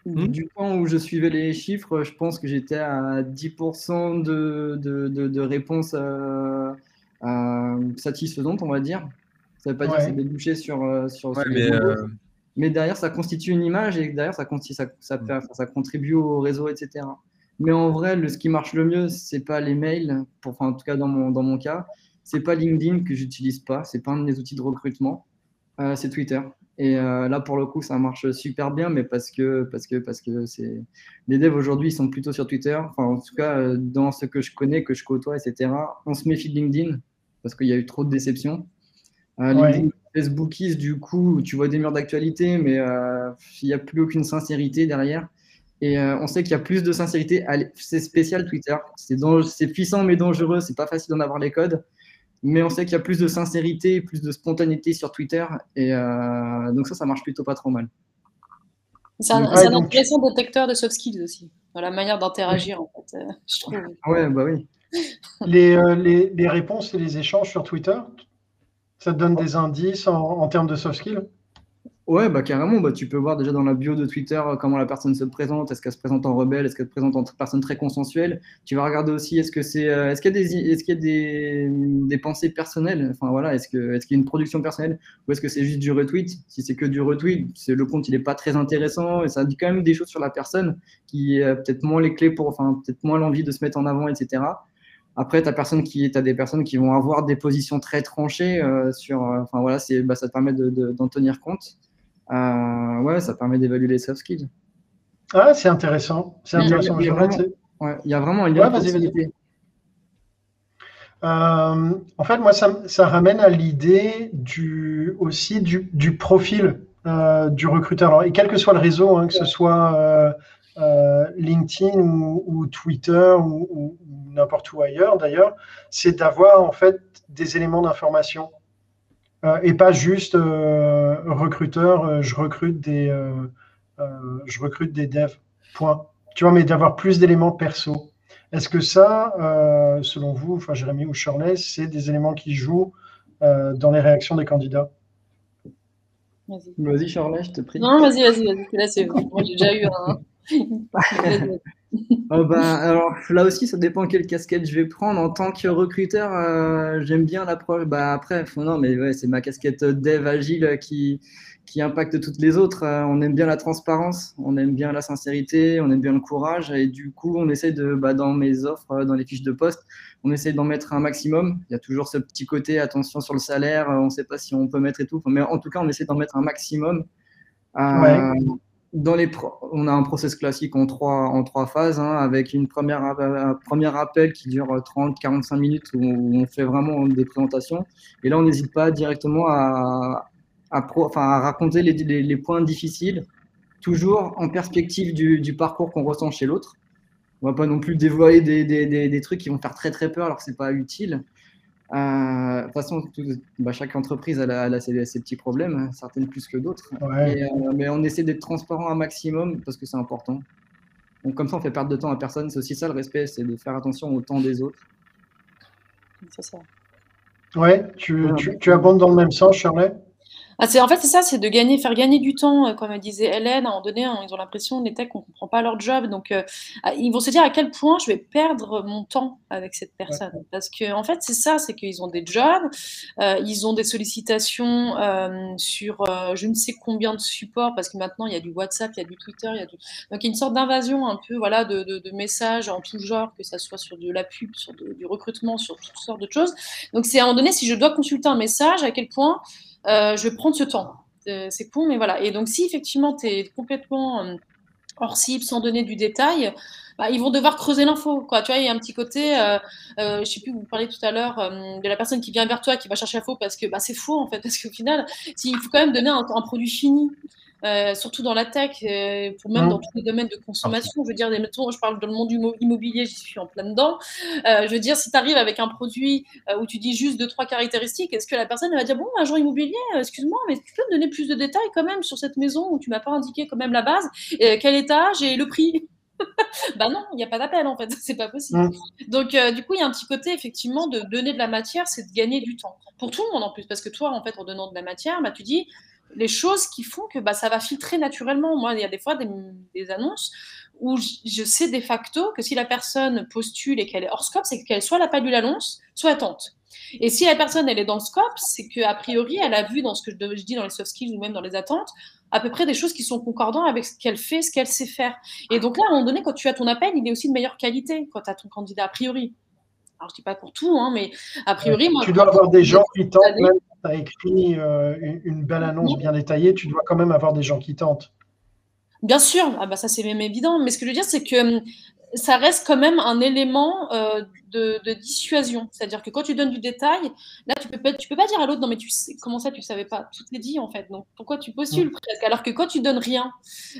Du hmm? temps où je suivais les chiffres, je pense que j'étais à 10% de, de, de, de, réponses euh, euh, satisfaisantes, on va dire. Ça ne veut pas ouais. dire que c'est débouché sur, sur, ouais, sur mais, euh... mais, derrière, ça constitue une image et derrière, ça, ça, ça, Hmm. ça, ça contribue au réseau, etc. Mais en vrai, le, ce qui marche le mieux, c'est pas les mails, pour, enfin, en tout cas dans mon, dans mon cas, c'est pas LinkedIn que j'utilise pas, c'est pas un de mes outils de recrutement, euh, c'est Twitter. Et euh, là, pour le coup, ça marche super bien, mais parce que, parce que, parce que c'est les devs aujourd'hui, ils sont plutôt sur Twitter. Enfin, en tout cas, euh, dans ce que je connais, que je côtoie, etc. On se méfie de LinkedIn parce qu'il y a eu trop de déceptions. Euh, ouais. Facebookies, du coup, tu vois des murs d'actualité, mais euh, il n'y a plus aucune sincérité derrière. Et euh, on sait qu'il y a plus de sincérité. C'est spécial Twitter. C'est puissant mais dangereux. C'est pas facile d'en avoir les codes. Mais on sait qu'il y a plus de sincérité, plus de spontanéité sur Twitter. Et euh, donc ça, ça marche plutôt pas trop mal. C'est un, ouais, un donc... intéressant détecteur de soft skills aussi, dans la manière d'interagir, en fait, euh, je trouve. Ouais, bah oui. (laughs) les, euh, les, les, réponses et les échanges sur Twitter, ça te donne des indices en, en termes de soft skills? Ouais, bah carrément, bah, tu peux voir déjà dans la bio de Twitter euh, comment la personne se présente, est-ce qu'elle se présente en rebelle, est-ce qu'elle se présente en personne très consensuelle. Tu vas regarder aussi est-ce que c'est euh, est-ce qu'il y a des est-ce qu'il y a des, des pensées personnelles, enfin voilà, est-ce que est-ce qu'il y a une production personnelle? Ou est-ce que c'est juste du retweet? Si c'est que du retweet, c'est le compte il est pas très intéressant et ça dit quand même des choses sur la personne qui a peut-être moins les clés pour enfin peut-être moins l'envie de se mettre en avant, etc. Après, tu as, personne qui, as des personnes qui vont avoir des positions très tranchées euh, sur. Enfin voilà, bah, ça te permet d'en de, de, tenir compte. Euh, ouais, ça permet d'évaluer les soft skills. Ah, c'est intéressant. C'est intéressant. Il y, a, il, y vraiment, ouais, il y a vraiment un lien ouais, de euh, en fait, moi, ça, ça ramène à l'idée du, aussi du, du profil euh, du recruteur. Alors, et quel que soit le réseau, hein, que ce soit euh, LinkedIn ou, ou, Twitter ou, ou n'importe où ailleurs, d'ailleurs, c'est d'avoir en fait des éléments d'information euh, et pas juste euh, recruteur, euh, je recrute des, je recrute des devs. Point. Tu vois, mais d'avoir plus d'éléments perso. Est-ce que ça, selon vous, enfin Jérémy ou Shirley, c'est des éléments qui jouent dans les réactions des candidats? Vas-y, vas Shirley, je te prie. Non, vas-y, vas-y, vas-y. Là, c'est bon. Moi, j'ai déjà eu un. (laughs) oh ben, alors là aussi, ça dépend quelle casquette je vais prendre. En tant que recruteur, euh, j'aime bien l'approche. Bah, après, non, mais ouais, c'est ma casquette dev agile qui, qui impacte toutes les autres. Euh, on aime bien la transparence, on aime bien la sincérité, on aime bien le courage. Et du coup, on essaie de, bah, dans mes offres, dans les fiches de poste, on essaie d'en mettre un maximum. Il y a toujours ce petit côté attention sur le salaire, on ne sait pas si on peut mettre et tout. Mais en tout cas, on essaie d'en mettre un maximum. Euh, ouais dans les on a un process classique en trois, en trois phases, hein, avec une première, un premier appel qui dure 30-45 minutes où on fait vraiment des présentations. Et là, on n'hésite pas directement à, à, pro, enfin, à raconter les, les, points difficiles, toujours en perspective du, du parcours qu'on ressent chez l'autre. On va pas non plus dévoiler des, des, des, trucs qui vont faire très très peur alors que c'est pas utile. Euh, de toute façon, tout, bah, chaque entreprise elle a, elle a ses, ses, petits problèmes, hein, certaines plus que d'autres. Ouais. Euh, mais on essaie d'être transparent un maximum parce que c'est important. Donc comme ça, on fait perdre de temps à personne. C'est aussi ça le respect, c'est de faire attention au temps des autres. C'est ça. Ouais, tu, tu, tu abondes dans le même sens, Charlet ah, en fait, c'est ça, c'est de gagner, faire gagner du temps, euh, comme disait Hélène. À un moment donné, hein, ils ont l'impression, les techs, qu'on ne comprend pas leur job. Donc, euh, ils vont se dire à quel point je vais perdre mon temps avec cette personne. Ouais. Parce que, en fait, c'est ça, c'est qu'ils ont des jobs, euh, ils ont des sollicitations euh, sur je ne sais combien de supports, parce que maintenant, il y a du WhatsApp, il y a du Twitter, il y a du... Donc, il y a une sorte d'invasion un peu voilà, de, de, de, messages en tout genre, que ça soit sur de la pub, sur de, du recrutement, sur toutes sortes de choses. Donc, c'est à un moment donné, si je dois consulter un message, à quel point je vais prendre ce temps. c'est con, mais voilà. Et donc, si effectivement, tu es complètement hors cible, sans donner du détail, bah, ils vont devoir creuser l'info. Quoi. Tu vois, il y a un petit côté, euh, euh, je sais plus, vous parlez tout à l'heure euh, de la personne qui vient vers toi, qui va chercher l'info parce que bah, c'est faux en fait, parce qu'au final, il faut quand même donner un, produit fini. Euh, surtout dans la tech, pour même dans tous les domaines de consommation. Je veux dire, mettons, je parle dans le monde immobilier, j'y suis en plein dedans. je veux dire, si tu arrives avec un produit où tu dis juste deux, trois caractéristiques, est-ce que la personne va dire Bon, agent immobilier, excuse-moi, mais tu peux me donner plus de détails quand même sur cette maison où tu m'as pas indiqué quand même la base, quel étage et le prix? (laughs) Bah non, il n'y a pas d'appel en fait, (laughs) c'est pas possible. Mm. Donc euh, du coup, il y a un petit côté effectivement de donner de la matière, c'est de gagner du temps. Pour tout le monde en plus, parce que toi, en fait, en donnant de la matière, bah, tu dis les choses qui font que bah, ça va filtrer naturellement. Moi, il y a des fois des, annonces où je sais de facto que si la personne postule et qu'elle est hors scope, c'est qu'elle soit n'a pas lu l'annonce, soit attente. Et si la personne elle est dans le scope, c'est qu'a priori elle a vu dans ce que je, je dis dans les soft skills ou même dans les attentes, à peu près des choses qui sont concordantes avec ce qu'elle fait, ce qu'elle sait faire. Et donc là, à un moment donné, quand tu as ton appel, il est aussi de meilleure qualité quand tu as ton candidat, a priori. Alors, je dis pas pour tout, hein, mais a priori, moi. Tu dois avoir des gens qui tentent, même si tu as écrit euh, une belle annonce bien détaillée, tu dois quand même avoir des gens qui tentent. Bien sûr, ah bah ça c'est même évident. Mais ce que je veux dire, c'est que hum, ça reste quand même un élément euh, de, dissuasion. C'est-à-dire que quand tu donnes du détail, là, tu peux pas, tu peux pas dire à l'autre, non, mais tu sais, comment ça, tu savais pas? Tout est dit, en fait. Donc, pourquoi tu postules mm. presque? Alors que quand tu donnes rien,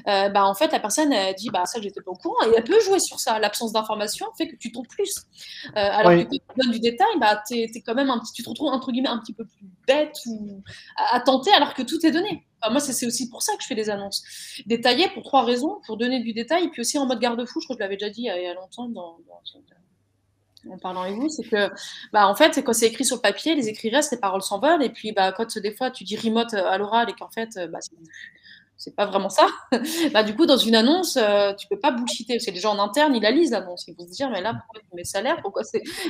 euh, bah, en fait, la personne, elle dit, bah, ça, j'étais pas au courant. Et elle peut jouer sur ça. L'absence d'information fait que tu tombes plus. Euh, alors que quand tu donnes du détail, bah, es, quand même un petit, tu te retrouves, entre guillemets, un petit peu plus bête ou à tenter alors que tout est donné moi, c'est aussi pour ça que je fais des annonces. Détaillées pour trois raisons, pour donner du détail, puis aussi en mode garde-fou, je crois que je l'avais déjà dit il y a, longtemps en parlant avec vous, c'est que, bah, en fait, quand c'est écrit sur le papier, les écrits restent, les paroles s'envolent, et puis, bah, quand des fois tu dis remote à l'oral et qu'en fait, bah, c'est pas vraiment ça. (laughs) bah, du coup, dans une annonce, euh, tu peux pas bullshiter. Que les gens en interne, ils la lisent l'annonce. Ils vont se dire, mais là, pourquoi tu mets salaire? Pourquoi,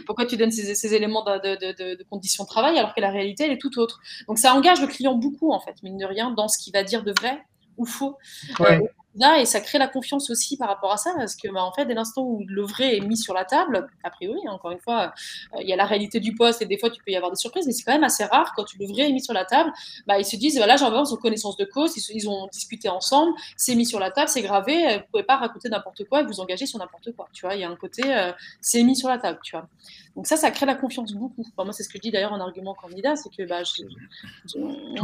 pourquoi tu donnes ces, ces éléments de, de, de, conditions de travail alors que la réalité, elle est tout autre? Donc, ça engage le client beaucoup, en fait, mine de rien, dans ce qu'il va dire de vrai ou faux. Euh, et ça crée la confiance aussi par rapport à ça, parce que bah, en fait, dès l'instant où le vrai est mis sur la table, a priori, hein, encore une fois, euh, il y a la réalité du poste et des fois tu peux y avoir des surprises, mais c'est quand même assez rare quand le vrai est mis sur la table, bah, ils se disent voilà, j'en veux en connaissance de cause, ils, ont discuté ensemble, c'est mis sur la table, c'est gravé, euh, vous pouvez pas raconter n'importe quoi et vous engager sur n'importe quoi, tu vois, il y a un côté euh, c'est mis sur la table, tu vois. Donc ça, ça crée la confiance beaucoup. moi, c'est ce que je dis d'ailleurs en argument candidat, c'est que bah,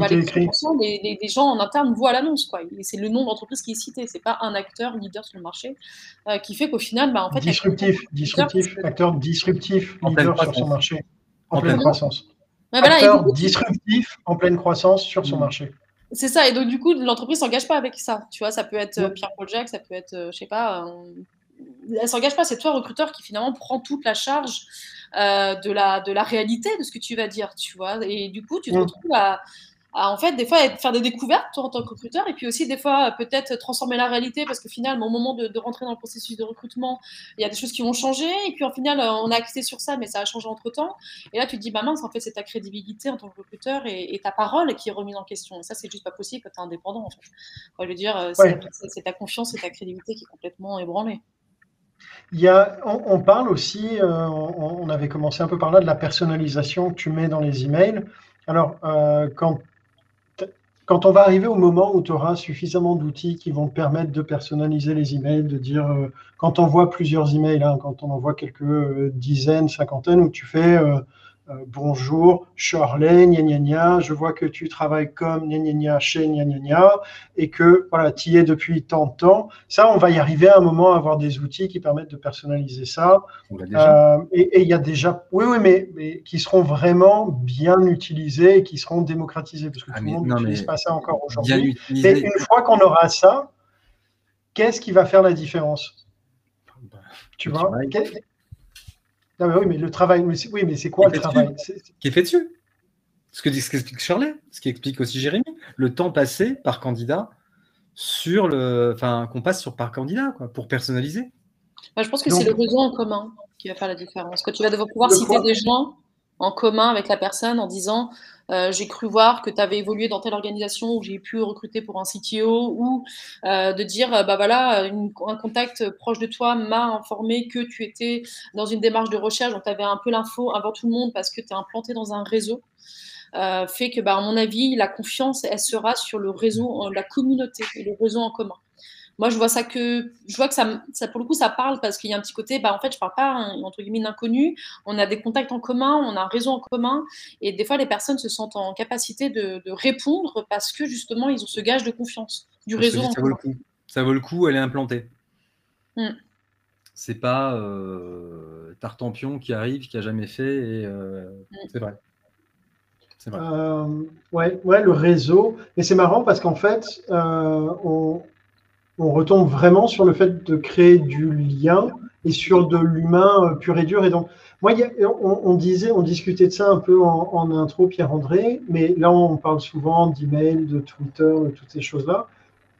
les, les, gens en interne voient l'annonce, quoi. C'est le nom d'entreprise qui est cité, c'est pas un acteur leader sur le marché euh, qui fait qu'au final, bah, en fait, disruptif, disruptif, acteur disruptif, leader sur son marché, en, pleine, croissance. acteur disruptif en pleine croissance sur son mm. marché. C'est ça, et donc du coup, l'entreprise s'engage pas avec ça. Tu vois, ça peut être euh, Pierre-Paul Jacques, ça peut être, euh, je sais pas, elle s'engage pas, c'est toi, recruteur, qui finalement prend toute la charge euh, de, la, de la réalité de ce que tu vas dire, tu vois. Et du coup, tu te mm. retrouves à, en fait, des fois, faire des découvertes toi, en tant que recruteur, et puis aussi, des fois, peut-être transformer la réalité, parce que finalement, au moment de, rentrer dans le processus de recrutement, il y a des choses qui vont changer, et puis en final, on a axé sur ça, mais ça a changé entre temps. Et là, tu te dis, bah mince, en fait, c'est ta crédibilité en tant que recruteur et, ta parole qui est remise en question. Et ça, c'est juste pas possible quand tu es indépendant, en fait. je veux dire, euh, c'est ta confiance et ta crédibilité qui est complètement ébranlée. On, parle aussi, euh, on, avait commencé un peu par là, de la personnalisation que tu mets dans les emails. Alors, euh, quand, quand on va arriver au moment où tu auras suffisamment d'outils qui vont te permettre de personnaliser les emails, de dire, euh, quand on voit plusieurs emails, hein, quand on envoie quelques dizaines, cinquantaines, où tu fais euh, bonjour Charley, gna gna gna, je vois que tu travailles comme gna gna gna chez gna gna gna et que voilà, tu y es depuis tant de temps. Ça, on va y arriver à un moment à avoir des outils qui permettent de personnaliser ça. Euh, et il y a déjà, oui, oui, mais, qui seront vraiment bien utilisés et qui seront démocratisés parce que ah, tout le monde n'utilise pas ça encore aujourd'hui. Et une fois qu'on aura ça, qu'est-ce qui va faire la différence? Bah, Tu vois? Oui, mais le travail, oui, mais c'est quoi le travail? Qui est fait dessus? Ce que ce qu'explique Shirley, ce qui explique aussi Jérémy, le temps passé par candidat sur le, enfin, qu'on passe sur par candidat, quoi, pour personnaliser. je pense que c'est le besoin en commun qui va faire la différence. Quand tu vas devoir pouvoir citer des gens en commun avec la personne en disant euh, j'ai cru voir que tu avais évolué dans telle organisation où j'ai pu recruter pour un CTO ou euh, de dire bah voilà un contact proche de toi m'a informé que tu étais dans une démarche de recherche donc tu avais un peu l'info avant tout le monde parce que tu es implanté dans un réseau euh, fait que, bah, à mon avis, la confiance, elle sera sur le réseau, la communauté et le réseau en commun. Moi, je vois ça que, je vois que ça, ça pour le coup, ça parle parce qu'il y a un petit côté, bah, en fait, je parle pas entre guillemets d'inconnu. On a des contacts en commun, on a un réseau en commun, et des fois, les personnes se sentent en capacité de, répondre parce que justement, ils ont ce gage de confiance du réseau. ça, vaut le coup. ça vaut le coup, elle est implantée. Mm. C'est pas euh, Tartampion qui arrive, qui a jamais fait, et euh, mm. c'est vrai. Vrai. Euh, ouais, ouais, le réseau. Et c'est marrant parce qu'en fait, on, on retombe vraiment sur le fait de créer du lien et sur de l'humain euh, pur et dur. Et donc, moi, on, disait, on discutait de ça un peu en, intro, Pierre-André, mais là, on parle souvent d'email, de Twitter, de toutes ces choses-là.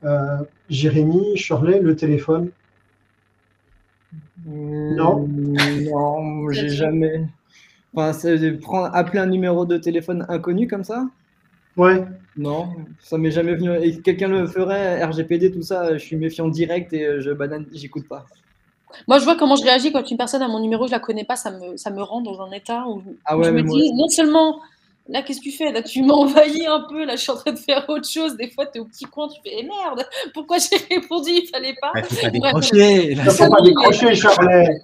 Euh, Jérémy, Shirley, le téléphone mmh, Non Non, j'ai jamais. Enfin, prendre, appeler un numéro de téléphone inconnu comme ça? Ouais. Non, ça m'est jamais venu. Et quelqu'un le ferait, RGPD, tout ça, je suis méfiant direct et euh, je banane, j'écoute pas. Moi, je vois comment je réagis quand une personne a mon numéro, je la connais pas, ça me, ça me rend dans un état où ah ouais, je me dis, non seulement Là, qu'est-ce que tu fais? Là, tu m'as envahi un peu. Là, je suis en train de faire autre chose. Des fois, tu es au petit coin, tu fais eh merde, pourquoi j'ai répondu Il fallait pas? Il faut pas décrocher. faut pas décrocher, Charlet.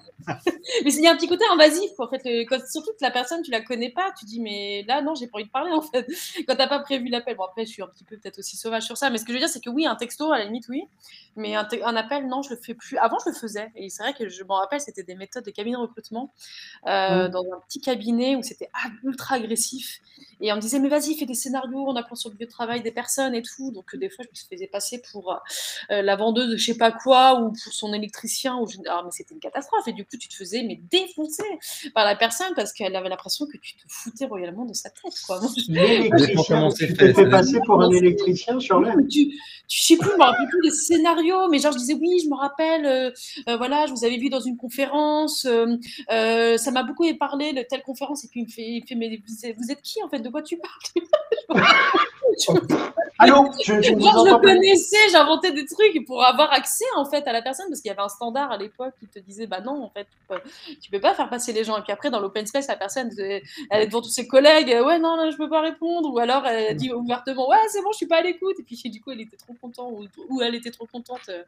mais il y a un petit côté invasif, en fait. Quand, surtout que la personne, tu la connais pas, tu dis mais là, non, j'ai pas envie de parler, en fait. (laughs) Quand t'as pas prévu l'appel. Bon, après, je suis un petit peu peut-être aussi sauvage sur ça. Mais ce que je veux dire, c'est que oui, un texto, à la limite, oui. Mais un, appel, non, je le fais plus. Avant, je le faisais. Et c'est vrai que je m'en rappelle, c'était des méthodes de cabinet de recrutement euh, dans un petit cabinet où c'était ultra agressif. Et on me disait, mais vas-y, fais des scénarios, on apprend sur le lieu de travail des personnes et tout. Donc, des fois, je me faisais passer pour euh, la vendeuse de je sais pas quoi ou pour son électricien. Ou ah, mais c'était une catastrophe. Et du coup, tu te faisais mais défoncer par la personne parce qu'elle avait l'impression que tu te foutais royalement de sa tête. Quoi. L'électricien, (laughs) tu t'es fait passer pour un électricien sur l'air tu, tu, sais plus, je me rappelle plus des scénarios, mais genre, je disais, oui, je me rappelle, euh, euh, voilà, je vous avais vu dans une conférence, ça m'a beaucoup parlé de telle conférence. Et puis, il me fait, il me fait mais vous êtes qui en fait de quoi tu parles Allô je, je, je connaissais, j'inventais des trucs pour avoir accès en fait à la personne parce qu'il y avait un standard à l'époque qui te disait bah non en fait tu peux pas faire passer les gens. Et puis après dans l'open space la personne elle est devant tous ses collègues ouais non, non je peux pas répondre. Ou alors elle dit ouvertement ouais c'est bon je suis pas à l'écoute. Et puis du coup elle était trop contente ou, elle était trop contente euh,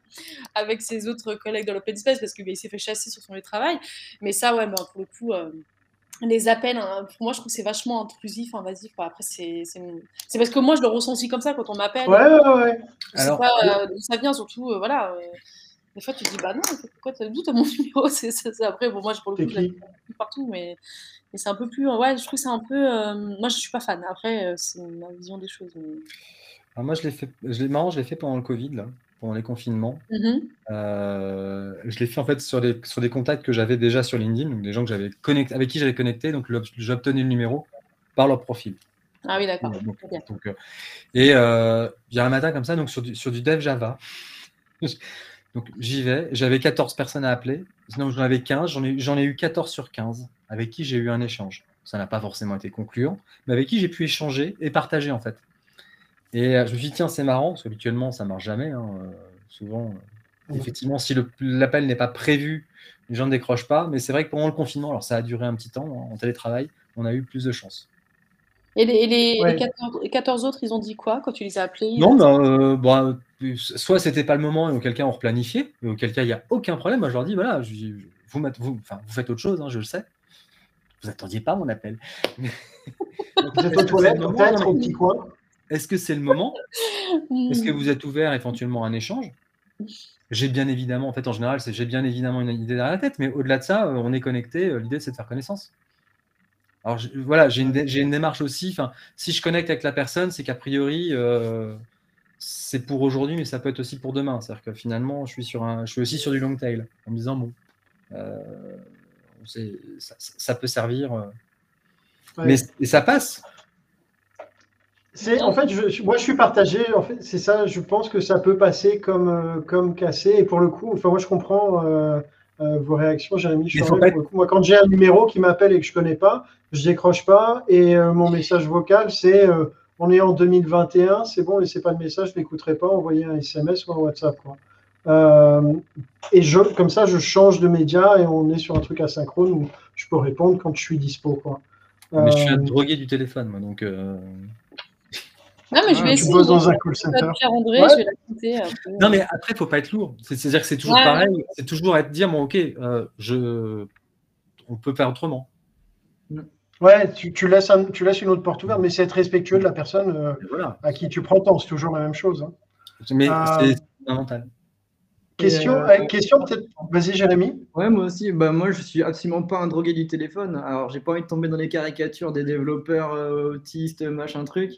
avec ses autres collègues dans l'open space parce qu'il bah, s'est fait chasser sur son lieu de travail. Mais ça ouais pour le coup euh, les appels, hein, pour moi, je trouve que c'est vachement intrusif, invasif. Après, c'est parce que moi, je le ressens aussi comme ça quand on m'appelle. Ouais, ouais, ouais. Je sais pas euh, d'où ça vient, surtout, euh, voilà. Euh, des fois, tu te dis, bah non, pourquoi d'où t'as mon (laughs) numéro? C'est Après, bon, moi, pour le coup, je partout, mais, mais c'est un peu plus. Ouais, je trouve que c'est un peu. moi, je suis pas fan. Après, c'est ma vision des choses. Alors moi, je l'ai fait. Je marrant, je l'ai fait pendant le Covid, là pendant les confinements. Mmh euh, je l'ai fait en fait sur des, sur des contacts que j'avais déjà sur LinkedIn, donc des gens que j'avais connecté, avec qui j'avais connecté, donc j'obtenais le numéro par leur profil. Ah oui, d'accord. Euh, et euh, un matin comme ça, donc sur du, sur du dev Java. (laughs) donc j'y vais, j'avais 14 personnes à appeler, sinon j'en avais 15, j'en ai, j'en ai eu 14 sur 15 avec qui j'ai eu un échange. Ça n'a pas forcément été concluant, mais avec qui j'ai pu échanger et partager en fait. Et euh, je me suis dit, tiens, c'est marrant, parce qu'habituellement, ça ne marche jamais. Hein, euh, souvent, euh, effectivement, si l'appel n'est pas prévu, les gens ne décrochent pas. Mais c'est vrai que pendant le confinement, alors ça a duré un petit temps, hein, en télétravail, on a eu plus de chance. Et les, 14, autres, ils ont dit quoi quand tu les as appelés Non, bah, bah, soit c'était pas le moment et auquel cas on replanifiait, et auquel cas il n'y a aucun problème. Moi, je leur dis, voilà, je, vous, vous, enfin, vous faites autre chose, hein, je le sais. Vous attendiez pas mon appel. vous êtes aux toilettes, peut-être, au petit coin est-ce que c'est le moment? Est-ce que vous êtes ouvert éventuellement à un échange? J'ai bien évidemment, en fait, en général, j'ai bien évidemment une idée derrière la tête, mais au-delà de ça, euh, on est connecté. Euh, l'idée, c'est de faire connaissance. Alors voilà, j'ai une, une, démarche aussi. Si je connecte avec la personne, c'est qu'a priori, euh, c'est pour aujourd'hui, mais ça peut être aussi pour demain. C'est-à-dire que finalement, je suis, sur un, je suis aussi sur du long tail, en me disant, bon, ça, peut servir. Mais et ça passe. C'est en fait, je, moi je suis partagé. En fait, c'est ça. Je pense que ça peut passer comme euh, comme cassé. Et pour le coup, enfin moi je comprends euh, euh, vos réactions, Jérémy. moi, quand j'ai un numéro qui m'appelle et que je connais pas, je décroche pas. Et mon message vocal, c'est on est en 2021, c'est bon, laissez pas de message, je n'écouterai pas, envoyez un SMS ou un WhatsApp. et je, comme ça, je change de média et on est sur un truc asynchrone où je peux répondre quand je suis dispo. Quoi. Mais je suis un Euh, drogué du téléphone, moi, donc. Euh, Non, mais je Ah, vais tu tu essayer. bosses dans un de- call center. Ouais. je vais peu. Non, mais après, faut pas être lourd. C'est- C'est-à-dire que c'est toujours Ouais. pareil. C'est toujours être dire, bon, ok, euh, je... on peut faire autrement. Ouais, tu, tu laisses un- tu laisses une autre porte ouverte, mais c'est être respectueux de la personne euh, voilà. à qui tu prends temps. C'est toujours la même chose. hein. Mais Euh, c'est fondamental. Question, euh, euh, question peut-être. Vas-y, Jérémy. Ouais, moi aussi. Bah, moi, je suis absolument pas un drogué du téléphone. Alors, j'ai pas envie de tomber dans les caricatures des développeurs euh, autistes, machin truc.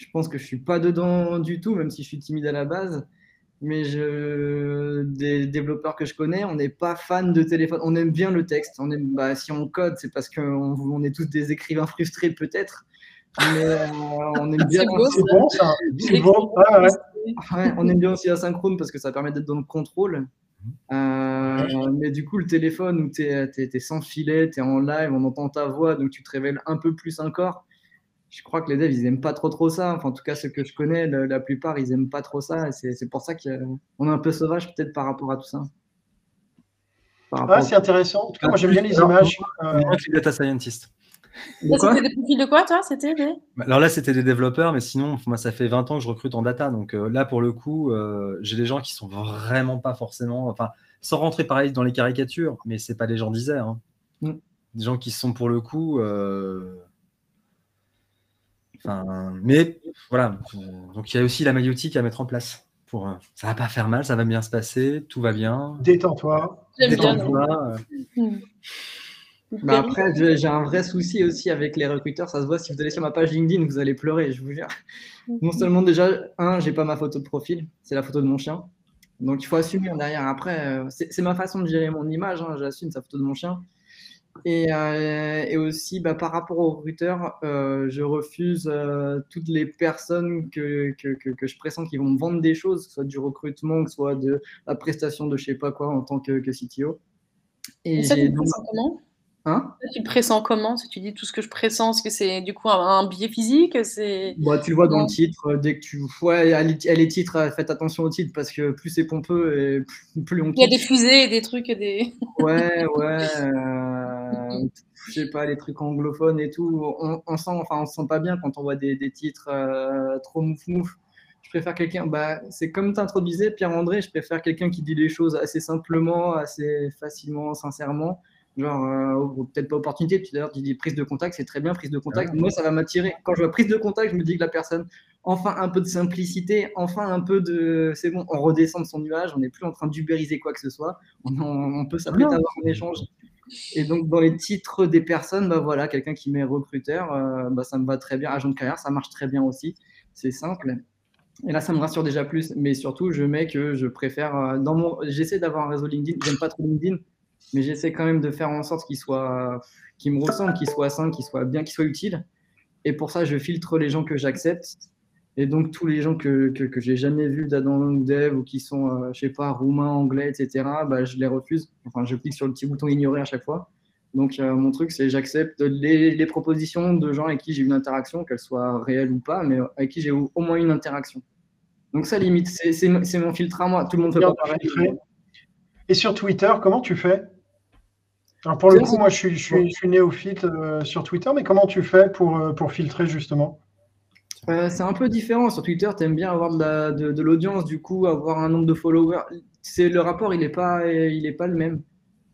Je pense que je suis pas dedans du tout, même si je suis timide à la base. Mais je... des développeurs que je connais, on n'est pas fan de téléphone. On aime bien le texte. On aime... bah, si on code, c'est parce qu'on on est tous des écrivains frustrés, peut-être. Mais euh, on aime bien. C'est bon, ça. C'est bon. Ouais, ouais. Ouais, on aime bien aussi l'asynchrone parce que ça permet d'être dans le contrôle. Euh, mais du coup, le téléphone où tu es, sans filet, tu es en live, on entend ta voix, donc tu te révèles un peu plus un corps. Je crois que les devs, ils aiment pas trop trop ça. Enfin, en tout cas, ceux que je connais, la, la plupart, ils aiment pas trop ça. Et c'est pour ça qu'on est un peu sauvage peut-être par rapport à tout ça. Ouais, c'est intéressant. En tout cas, moi, j'aime bien les images. euh, Moi, je suis data scientist. C'était des profils de quoi, toi C'était des. Alors là, c'était des développeurs, mais sinon, moi, ça fait 20 ans que je recrute en data. Donc euh, là, pour le coup, euh, j'ai des gens qui sont vraiment pas forcément. Enfin, sans rentrer pareil dans les caricatures, mais c'est pas des gens d'Isère. hein. Mm. Des gens qui sont pour le coup. euh, Enfin, mais voilà. Donc il y a aussi la maïotique à mettre en place. Pour, euh, ça va pas faire mal, ça va bien se passer, tout va bien. Détends-toi. Détends-toi. Hmm. Bah après, j'ai un vrai souci aussi avec les recruteurs. Ça se voit si vous allez sur ma page LinkedIn, vous allez pleurer, je vous jure. Non seulement déjà, un, j'ai pas ma photo de profil, c'est la photo de mon chien. Donc il faut assumer derrière. Après, euh, c'est c'est ma façon de gérer mon image, hein, j'assume sa photo de mon chien. Et, euh, et aussi, bah, par rapport aux recruteurs, euh, je refuse euh, toutes les personnes que, que, que, que je pressens qui vont me vendre des choses, que ce soit du recrutement, que ce soit de la prestation de je sais pas quoi en tant que, CTO. Et Et ça, tu donc- comment Hein? Tu le pressens comment? Si tu dis tout ce que je pressens, est-ce que c'est du coup un, un biais physique? C'est... Bah, tu le vois dans le titre, euh, dès que tu. À les, titres, euh, faites attention aux titres parce que plus c'est pompeux et plus, plus on Il y a des fusées et des trucs, des. Ouais, ouais. (laughs) euh, je sais pas, les trucs anglophones et tout. On, on sent, enfin, on se sent pas bien quand on voit des, des titres euh, trop mouf mouf. Je préfère quelqu'un. Bah, c'est comme tu introduisais, Pierre-André, je préfère quelqu'un qui dit les choses assez simplement, assez facilement, sincèrement. Genre, euh, peut-être pas opportunité, tu d'ailleurs, tu dis prise de contact, c'est très bien, prise de contact. Moi, ça va m'attirer. Quand je vois prise de contact, je me dis que la personne, enfin un peu de simplicité, enfin un peu de. C'est bon, on redescend de son nuage, on n'est plus en train d'ubériser quoi que ce soit. On, peut s'apprêter à avoir un échange. Et donc, dans les titres des personnes, bah voilà, quelqu'un qui met recruteur, euh, bah, ça me va très bien. Agent de carrière, ça marche très bien aussi. C'est simple. Et là, ça me rassure déjà plus. Mais surtout, je mets que je préfère. euh, dans mon, j'essaie d'avoir un réseau LinkedIn. J'aime pas trop LinkedIn, mais j'essaie quand même de faire en sorte qu'il soit, qu'il me ressemble, qu'il soit sain, qu'il soit bien, qu'il soit utile. Et pour ça, je filtre les gens que j'accepte. Et donc, tous les gens que, que, que j'ai jamais vus d'Adam ou Dev ou qui sont, euh, je sais pas, roumains, anglais, etc., bah, je les refuse. Enfin, je clique sur le petit bouton ignorer à chaque fois. Donc, euh, mon truc, c'est j'accepte les, les propositions de gens avec qui j'ai une interaction, qu'elles soient réelles ou pas, mais avec qui j'ai au, au moins une interaction. Donc, ça limite, c'est mon filtre à moi. Tout le monde fait pas pareil. Et sur Twitter, comment tu fais? Alors pour le coup, moi, je suis, je suis, je suis néophyte euh, sur Twitter, mais comment tu fais pour, euh, pour filtrer justement? Euh, c'est un peu différent. Sur Twitter, tu aimes bien avoir de la- de, de l'audience, du coup, avoir un nombre de followers. C'est le rapport, il n'est pas, il est pas le même.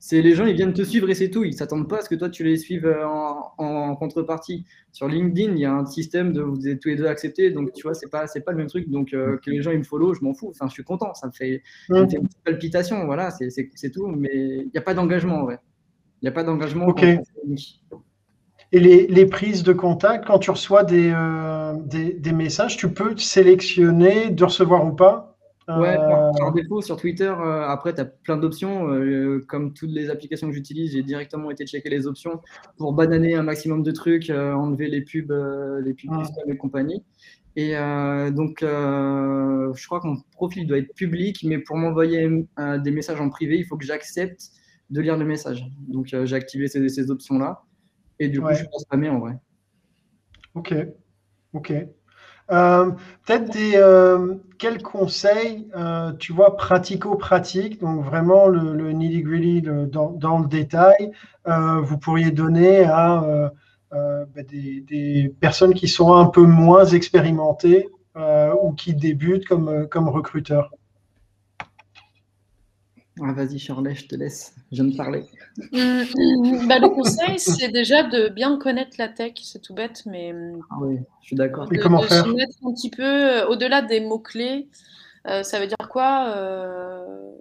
C'est les gens, ils viennent te suivre et c'est tout. Ils s'attendent pas à ce que toi tu les suives euh, en, en contrepartie. Sur LinkedIn, il y a un système de vous êtes tous les deux acceptés, donc tu vois, c'est pas, c'est pas le même truc. Donc euh, que les gens ils me follow, je m'en fous. Enfin, je suis content. Ça me fait, ça me fait une petite palpitation, voilà, c'est, c'est, c'est tout. Mais il n'y a pas d'engagement, ouais. Il n'y a pas d'engagement. Ok. Et les, les prises de contact, quand tu reçois des, euh, des, des messages, tu peux sélectionner de recevoir ou pas? Ouais, Euh, par, par défaut, sur Twitter, euh, après, tu as plein d'options. euh, comme toutes les applications que j'utilise, j'ai directement été checker les options pour bananer un maximum de trucs, euh, enlever les pubs, les pubs Ah. et compagnie. Et donc, je crois que mon profil doit être public, mais pour m'envoyer des messages en privé, il faut que j'accepte de lire le message. Donc, j'ai activé ces, ces options-là. Et du coup, Ouais. je suis pas spammé en vrai. Ok, ok. Euh, Peut-être des euh, quels conseils, euh, tu vois, pratico-pratiques, donc vraiment le, le nitty-gritty dans, le détail, euh, vous pourriez donner à, bah, des, personnes qui sont un peu moins expérimentées ou qui débutent comme, comme recruteurs? Ah, Vas-y, Shirley, je te laisse. Je viens de parler. Hum, bah, le conseil, c'est déjà de bien connaître la tech, c'est tout bête, mais hum, Ah oui, je suis d'accord. Et comment de faire se mettre un petit peu euh, au-delà des mots-clés. Euh, ça veut dire quoi euh,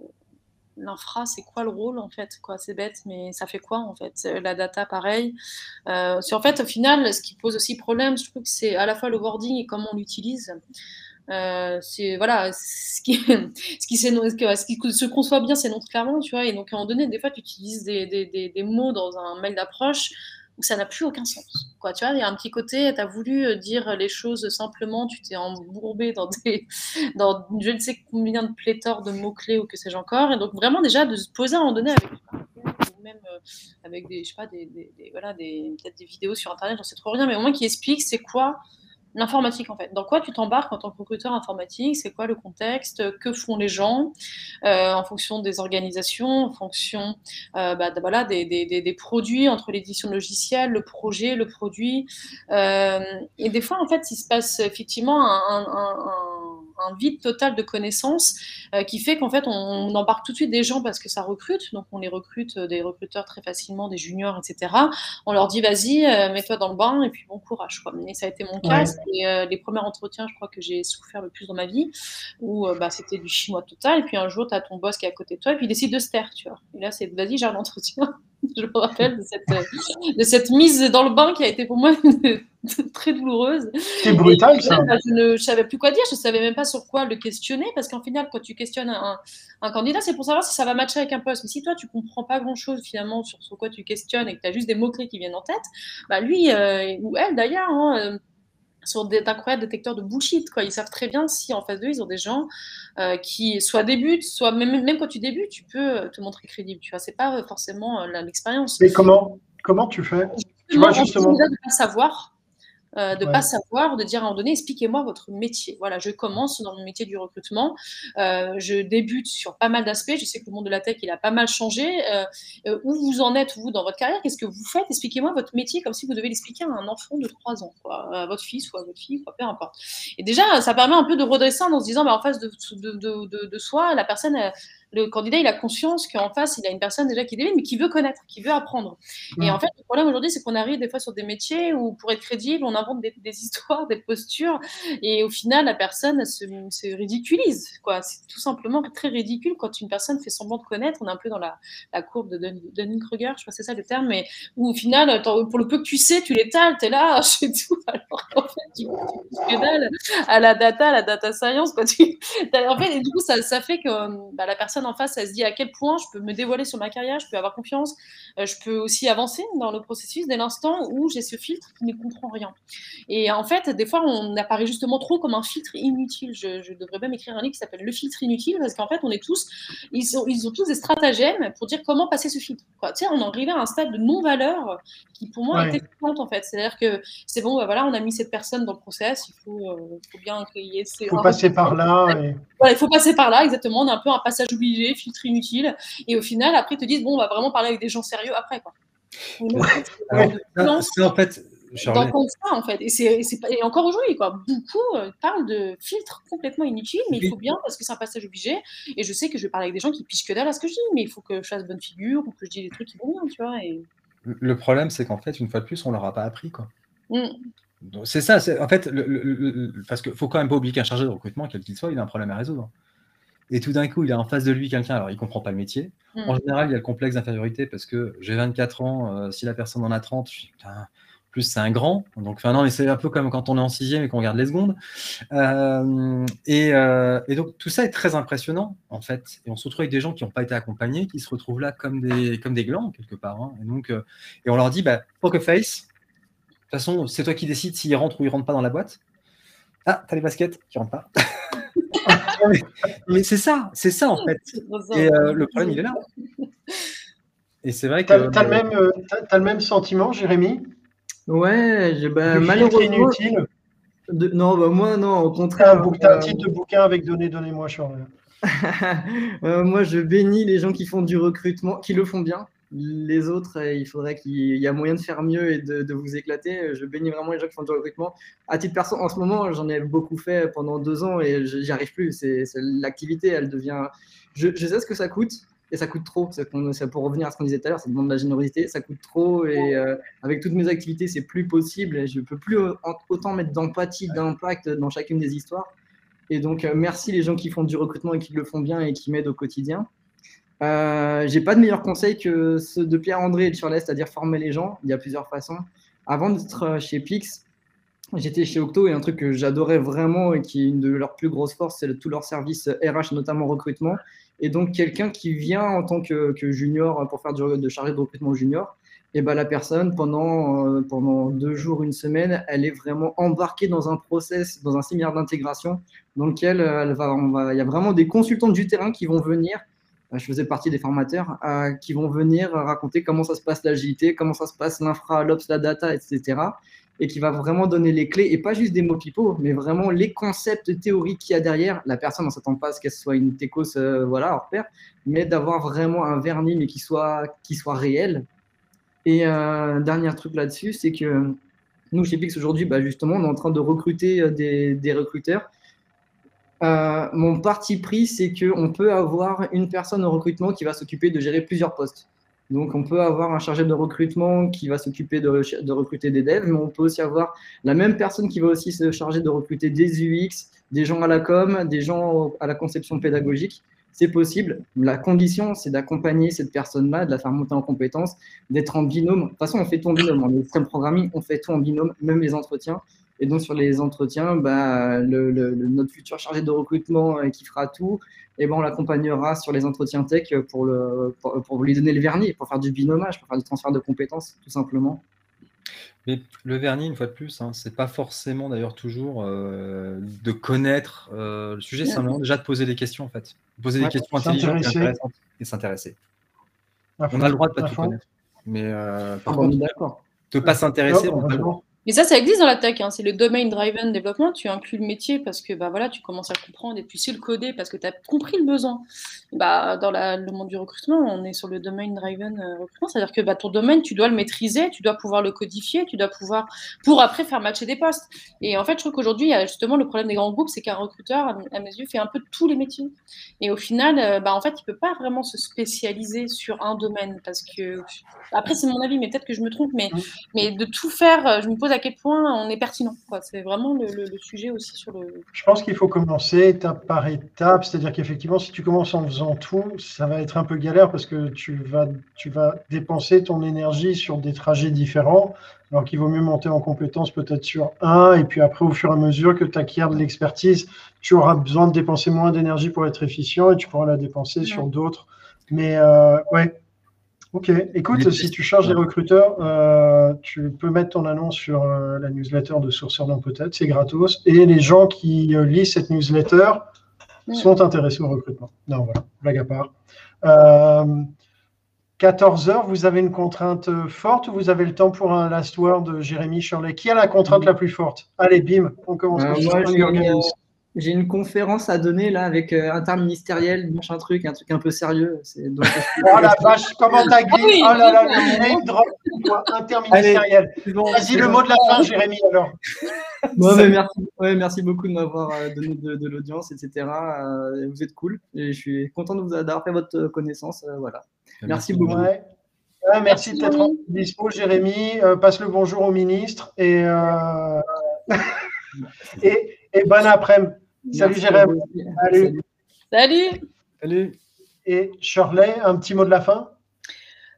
L'infra, c'est quoi le rôle en fait? Quoi C'est bête, mais ça fait quoi en fait? La data, pareil. Euh, en fait, au final, ce qui pose aussi problème, je trouve que c'est à la fois le wording et comment on l'utilise. Euh, c'est voilà, ce qui, (laughs) ce qui, se conçoit bien s'énonce clairement, tu vois. Et donc à un moment donné, des fois, tu utilises des, des, des, mots dans un mail d'approche où ça n'a plus aucun sens. Quoi, tu vois, il y a un petit côté, tu as voulu euh, dire les choses simplement, tu t'es embourbé dans, des, (laughs) dans je ne sais combien de pléthores de mots-clés ou que sais-je encore. Et donc, vraiment, déjà, de se poser à un moment donné avec même euh, avec des, je sais pas, des- voilà, des, peut-être des vidéos sur Internet, j'en sais trop rien, mais au moins qui explique c'est quoi l'informatique en fait. Dans quoi tu t'embarques en tant que recruteur informatique? C'est quoi le contexte? Que font les gens? Euh, en fonction des organisations, en fonction euh, bah, des, des, des, produits entre l'édition logicielle, le projet, le produit. Euh, et des fois, en fait, il se passe effectivement un, un vide total de connaissances euh, qui fait qu'en fait, on, on embarque tout de suite des gens parce que ça recrute. Donc, on les recrute, euh, des recruteurs très facilement, des juniors, etc. On leur dit, vas-y, euh, mets-toi dans le bain et puis bon courage. Quoi. Et ça a été mon cas. Ouais. Euh, les premiers entretiens, je crois que j'ai souffert le plus dans ma vie, où bah, c'était du chinois total. Et puis un jour, tu as ton boss qui est à côté de toi et puis il décide de se taire, tu vois. Et là, c'est, vas-y, j'ai un entretien. (laughs) je me rappelle de cette, euh, de cette mise dans le bain qui a été pour moi une- (laughs) très douloureuse. C'est brutal, ça. Bah, je ne je savais plus quoi dire, je savais même pas sur quoi le questionner, parce qu'en final, quand tu questionnes un, un candidat, c'est pour savoir si ça va matcher avec un poste. Mais si toi, tu comprends pas grand-chose finalement sur, sur quoi tu questionnes et que tu as juste des mots-clés qui viennent en tête, bah lui, euh, ou elle d'ailleurs, hein, des- d'incroyables détecteurs de bullshit. Quoi. Ils savent très bien si en face d'eux, ils ont des gens euh, qui soit débutent, soit même, même quand tu débutes, tu peux euh, te montrer crédible. Tu vois, c'est pas euh, forcément l'expérience. Mais comment, comment tu fais? Tu vois, justement. De pas savoir, euh, de Ouais. pas savoir, de dire à un moment donné, expliquez-moi votre métier. Voilà, je commence dans le métier du recrutement, euh, je débute sur pas mal d'aspects. Je sais que le monde de la tech, il a pas mal changé. Euh, où vous en êtes, vous, dans votre carrière? Qu'est-ce que vous faites? Expliquez-moi votre métier comme si vous devez l'expliquer à un enfant de 3 ans, quoi, à votre fils ou à votre fille, quoi, peu importe. Et déjà, ça permet un peu de redresser en se disant, bah, en face de, de, de, soi, la personne, le candidat, il a conscience qu'en face, il a une personne déjà qui débute, mais qui veut connaître, qui veut apprendre. Et Mm. en fait, le problème aujourd'hui, c'est qu'on arrive des fois sur des métiers où, pour être crédible, on invente des, des histoires, des postures, et au final, la personne elle se, se ridiculise. Quoi. C'est tout simplement très ridicule quand une personne fait semblant de connaître. On est un peu dans la, la courbe de Dun- Dunning-Kruger, je crois que c'est ça le terme, mais où au final, pour le peu que tu sais, tu l'étales, tu es là, (laughs) je tout, alors qu'en fait, tu, tu dalle à la data, à la data science. Quoi. Tu, t'as- en fait, et du coup, ça, ça fait que bah, la personne en face, elle se dit à quel point je peux me dévoiler sur ma carrière, je peux avoir confiance, euh, je peux aussi avancer dans le processus dès l'instant où j'ai ce filtre qui ne comprend rien. Et en fait, des fois, on apparaît justement trop comme un filtre inutile. Je, je devrais même écrire un livre qui s'appelle Le filtre inutile, parce qu'en fait, on est tous, ils, ont tous des stratagèmes pour dire comment passer ce filtre. Quoi. Tu sais, on en arrivait à un stade de non-valeur qui, pour moi, Ouais. est en fait. C'est-à-dire que c'est bon, bah, voilà, on a mis cette personne dans le process, il faut, euh, faut bien qu'il y ait ces- Il faut passer par là. Et... voilà, il faut passer par là, exactement. On a un peu un passage obligé, filtre inutile. Et au final, après, ils te disent, bon, on va vraiment parler avec des gens sérieux après. Quoi. Donc, en fait, c'est Alors, de ça, violence ça, en fait, Charlie, d'entendre ça, en fait. Et, c'est, et encore aujourd'hui, quoi. Beaucoup euh, parlent de filtres complètement inutiles, mais il faut bien, parce que c'est un passage obligé. Et je sais que je vais parler avec des gens qui pichent que dalle à ce que je dis, mais il faut que je fasse bonne figure ou que je dise des trucs qui vont bien, tu vois. Et... le problème, c'est qu'en fait, une fois de plus, on leur a pas appris. Quoi. Mm. Donc, C'est ça, c'est en fait, le- le- le- le- parce qu'il faut quand même pas oublier qu'un chargé de recrutement, quel qu'il soit, il a un problème à résoudre. Et tout d'un coup, il a en face de lui quelqu'un, alors il comprend pas le métier. En général, il y a le complexe d'infériorité parce que j'ai 24 ans, euh, si la personne en a 30, je dis, putain, plus c'est un grand. Donc, enfin, non, mais c'est un peu comme quand on est en sixième et qu'on regarde les secondes. Euh, et, euh, et donc, tout ça est très impressionnant, en fait. Et on se retrouve avec des gens qui n'ont pas été accompagnés, qui se retrouvent là comme des, comme des glands, quelque part. hein. Et, donc, et on leur dit, bah, poker face, de toute façon, c'est toi qui décides s'ils rentrent ou ils rentrent pas dans la boîte. Ah, t'as les baskets qui rentrent pas. (laughs) mais (laughs) mais c'est ça, c'est ça en fait. Et euh, le problème, il est là. (laughs) Et c'est vrai que. T'as t'as le, même, euh, t'as- t'as le même sentiment, Jérémy? Ouais, j'ai- bah, Le filtre malheureusement. inutile. de- Non, bah, moi, non, au T'as contraire. un, bouc- t'as un euh, titre de bouquin avec Donnez, donnez-moi, Charles. (laughs) Euh, moi, je bénis les gens qui font du recrutement, qui le font bien, les autres, il faudrait qu'il y ait moyen de faire mieux et de, vous éclater. Je bénis vraiment les gens qui font du recrutement. À titre personnel, en ce moment, j'en ai beaucoup fait pendant deux ans et j'y arrive plus. C'est l'activité, elle devient. Je, sais ce que ça coûte et ça coûte trop. pour revenir à ce qu'on disait tout à l'heure, ça demande de la générosité, ça coûte trop et euh, avec toutes mes activités, c'est plus possible. Et je peux plus autant mettre d'empathie, d'impact dans chacune des histoires. Et donc, euh, merci les gens qui font du recrutement et qui le font bien et qui m'aident au quotidien. Euh, j'ai pas de meilleurs conseils que ceux de Pierre-André et de Charles, c'est-à-dire former les gens. Il y a plusieurs façons. Avant d'être euh, chez Pix, j'étais chez Octo et un truc que j'adorais vraiment et qui est une de leurs plus grosses forces, c'est tout leur service RH, notamment recrutement. Et donc, quelqu'un qui vient en tant que, junior pour faire du, chargé de recrutement junior, et ben la personne, pendant, euh, pendant deux jours, une semaine, elle est vraiment embarquée dans un process, dans un séminaire d'intégration, dans lequel va, va, il y a vraiment des consultants du terrain qui vont venir euh, je faisais partie des formateurs euh, qui vont venir raconter comment ça se passe l'agilité, comment ça se passe l'infra, l'ops, la data, etc. Et qui va vraiment donner les clés, et pas juste des mots pipeaux, mais vraiment les concepts théoriques qu'il y a derrière. La personne, on ne s'attend pas à ce qu'elle soit une techos, euh, voilà, hors pair, mais d'avoir vraiment un vernis, mais qui soit, qui soit réel. Et un dernier truc là-dessus, c'est que nous, chez Pix, aujourd'hui, bah, justement, on est en train de recruter des, des recruteurs euh, mon parti pris, c'est qu'on peut avoir une personne au recrutement qui va s'occuper de gérer plusieurs postes. Donc, on peut avoir un chargé de recrutement qui va s'occuper de, recruter des devs, mais on peut aussi avoir la même personne qui va aussi se charger de recruter des UX, des gens à la com, des gens à la conception pédagogique. C'est possible. La condition, c'est d'accompagner cette personne-là, de la faire monter en compétences, d'être en binôme. De toute façon, on fait tout en binôme. En système programming, on fait tout en binôme, même les entretiens. Et donc, sur les entretiens, bah, le, notre futur chargé de recrutement euh, qui fera tout, et ben, on l'accompagnera sur les entretiens tech pour, le, pour, lui donner le vernis, pour faire du binomage, pour faire du transfert de compétences, tout simplement. Mais le vernis, une fois de plus, hein, c'est pas forcément d'ailleurs toujours euh, de connaître euh, le sujet, c'est simplement déjà de poser des questions en fait. Poser des questions intelligentes et intéressantes et s'intéresser. On a le droit de pas tout connaître. Mais par ah, contre, ne pas s'intéresser, on pas le droit. Mais ça, ça existe dans la tech. Hein. C'est le domain driven development. Tu inclus le métier parce que bah, voilà, tu commences à comprendre et puis c'est le coder parce que tu as compris le besoin. Bah, dans le monde du recrutement, on est sur le domain driven euh, recrutement. C'est-à-dire que bah, ton domaine, tu dois le maîtriser, tu dois pouvoir le codifier, tu dois pouvoir pour après faire matcher des postes. Et en fait, je trouve qu'aujourd'hui, il y a justement le problème des grands groupes, c'est qu'un recruteur, à mes yeux, fait un peu tous les métiers. Et au final, euh, bah, en fait, il peut pas vraiment se spécialiser sur un domaine parce que après, c'est mon avis, mais peut-être que je me trompe, mais, mais de tout faire, euh, je me pose à quel point on est pertinent. C'est vraiment le, sujet aussi sur le. Je pense qu'il faut commencer étape par étape, c'est-à-dire qu'effectivement, si tu commences en faisant tout, ça va être un peu galère parce que tu vas, tu vas dépenser ton énergie sur des trajets différents, alors qu'il vaut mieux monter en compétence peut-être sur un, et puis après, au fur et à mesure que tu acquiers de l'expertise, tu auras besoin de dépenser moins d'énergie pour être efficient et tu pourras la dépenser sur d'autres. Mais euh, ouais, Ok, écoute, si tu charges des recruteurs, euh, tu peux mettre ton annonce sur euh, la newsletter de Sourceur dans peut-être, c'est gratos. Et les gens qui euh, lisent cette newsletter sont intéressés au recrutement. Non, voilà, blague à part. 14 heures, vous avez une contrainte forte ou vous avez le temps pour un last word, Jérémy Shirley? Qui a la contrainte la plus forte? Allez, bim, on commence. J'ai une conférence à donner là avec euh, interministériel, machin truc, un truc un peu sérieux. Donc, (laughs) oh la vache, comment t'as ah Oh là là, le name drop interministériel. Vas-y, le mot de la fin, Jérémy, alors. (laughs) merci, ouais, merci beaucoup de m'avoir euh, donné de, l'audience, etc. Euh, vous êtes cool et je suis content de vous avoir fait votre connaissance. voilà. Merci, beaucoup. Ouais. merci d'être dispo, Jérémy. passe le bonjour au ministre et, (laughs) et, et bonne après-midi. Salut Jérôme. Salut. Salut. Salut. Et Shirley, un petit mot de la fin?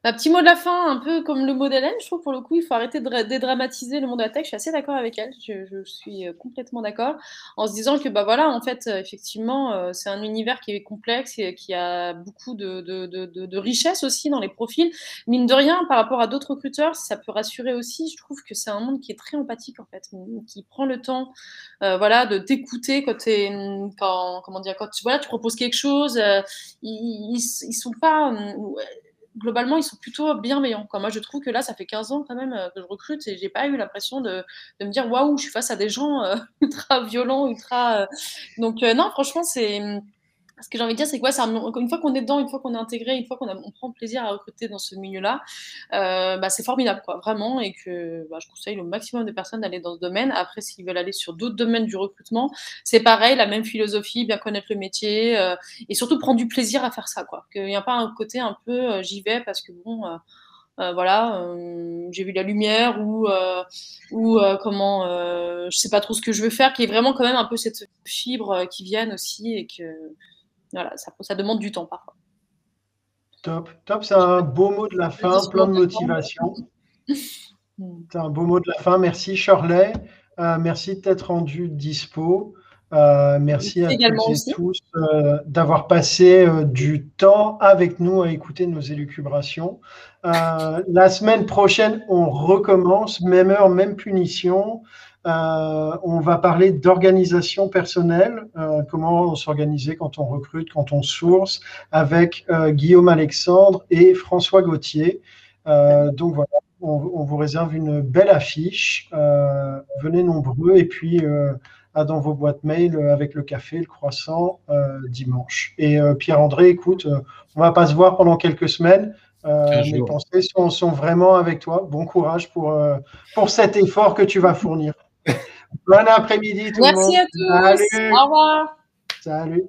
Un petit mot de la fin, un peu comme le mot d'Hélène, je trouve pour le coup, il faut arrêter de dédramatiser le monde de la tech. Je suis assez d'accord avec elle, je, suis euh, complètement d'accord, en se disant que bah voilà, en fait, euh, effectivement, euh, c'est un univers qui est complexe et qui a beaucoup de, de, aussi dans les profils. Mine de rien, par rapport à d'autres recruteurs, ça peut rassurer aussi. Je trouve que c'est un monde qui est très empathique en fait, qui prend le temps, voilà, de t'écouter quand, quand, comment dire, quand tu, voilà, tu proposes quelque chose. ils, ils, sont pas globalement, ils sont plutôt bienveillants. Moi, je trouve que là, ça fait 15 ans quand même euh, que je recrute et j'ai pas eu l'impression de, me dire waouh, je suis face à des gens euh, (laughs) ultra violents, ultra. Euh. Donc, non, franchement, c'est. Ce que j'ai envie de dire, c'est que ouais, une fois qu'on est dedans, une fois qu'on est intégré, une fois qu'on on prend plaisir à recruter dans ce milieu-là, euh, bah, c'est formidable, quoi, vraiment, et que bah, je conseille au maximum de personnes d'aller dans ce domaine. Après, s'ils veulent aller sur d'autres domaines du recrutement, c'est pareil, la même philosophie, bien connaître le métier, euh, et surtout prendre du plaisir à faire ça, quoi. Qu'il n'y a pas un côté un peu euh, j'y vais parce que bon. voilà, j'ai vu la lumière ou, ou comment, je sais pas trop ce que je veux faire, qui est vraiment quand même un peu cette fibre qui vienne aussi et que voilà, ça, ça demande du temps parfois. Top, top, c'est un beau mot de la fin, plein de motivation. (laughs) C'est un beau mot de la fin. Merci Shirley. Euh, merci de t'être rendu dispo. Euh, merci à tous et tous euh, d'avoir passé du temps avec nous à écouter nos élucubrations. la semaine prochaine, on recommence, même heure, même punition. Euh, on va parler d'organisation personnelle, euh, comment s'organiser quand on recrute, quand on source, avec euh, Guillaume Alexandre et François Gauthier. donc voilà, on, vous réserve une belle affiche. venez nombreux et puis à dans vos boîtes mail avec le café, le croissant dimanche. Et Pierre-André, écoute, on va pas se voir pendant quelques semaines. mes pensées sont, sont, vraiment avec toi. Bon courage pour, pour cet effort que tu vas fournir. Bon après-midi tout Merci le monde. Merci à tous. Salut. Au revoir. Salut.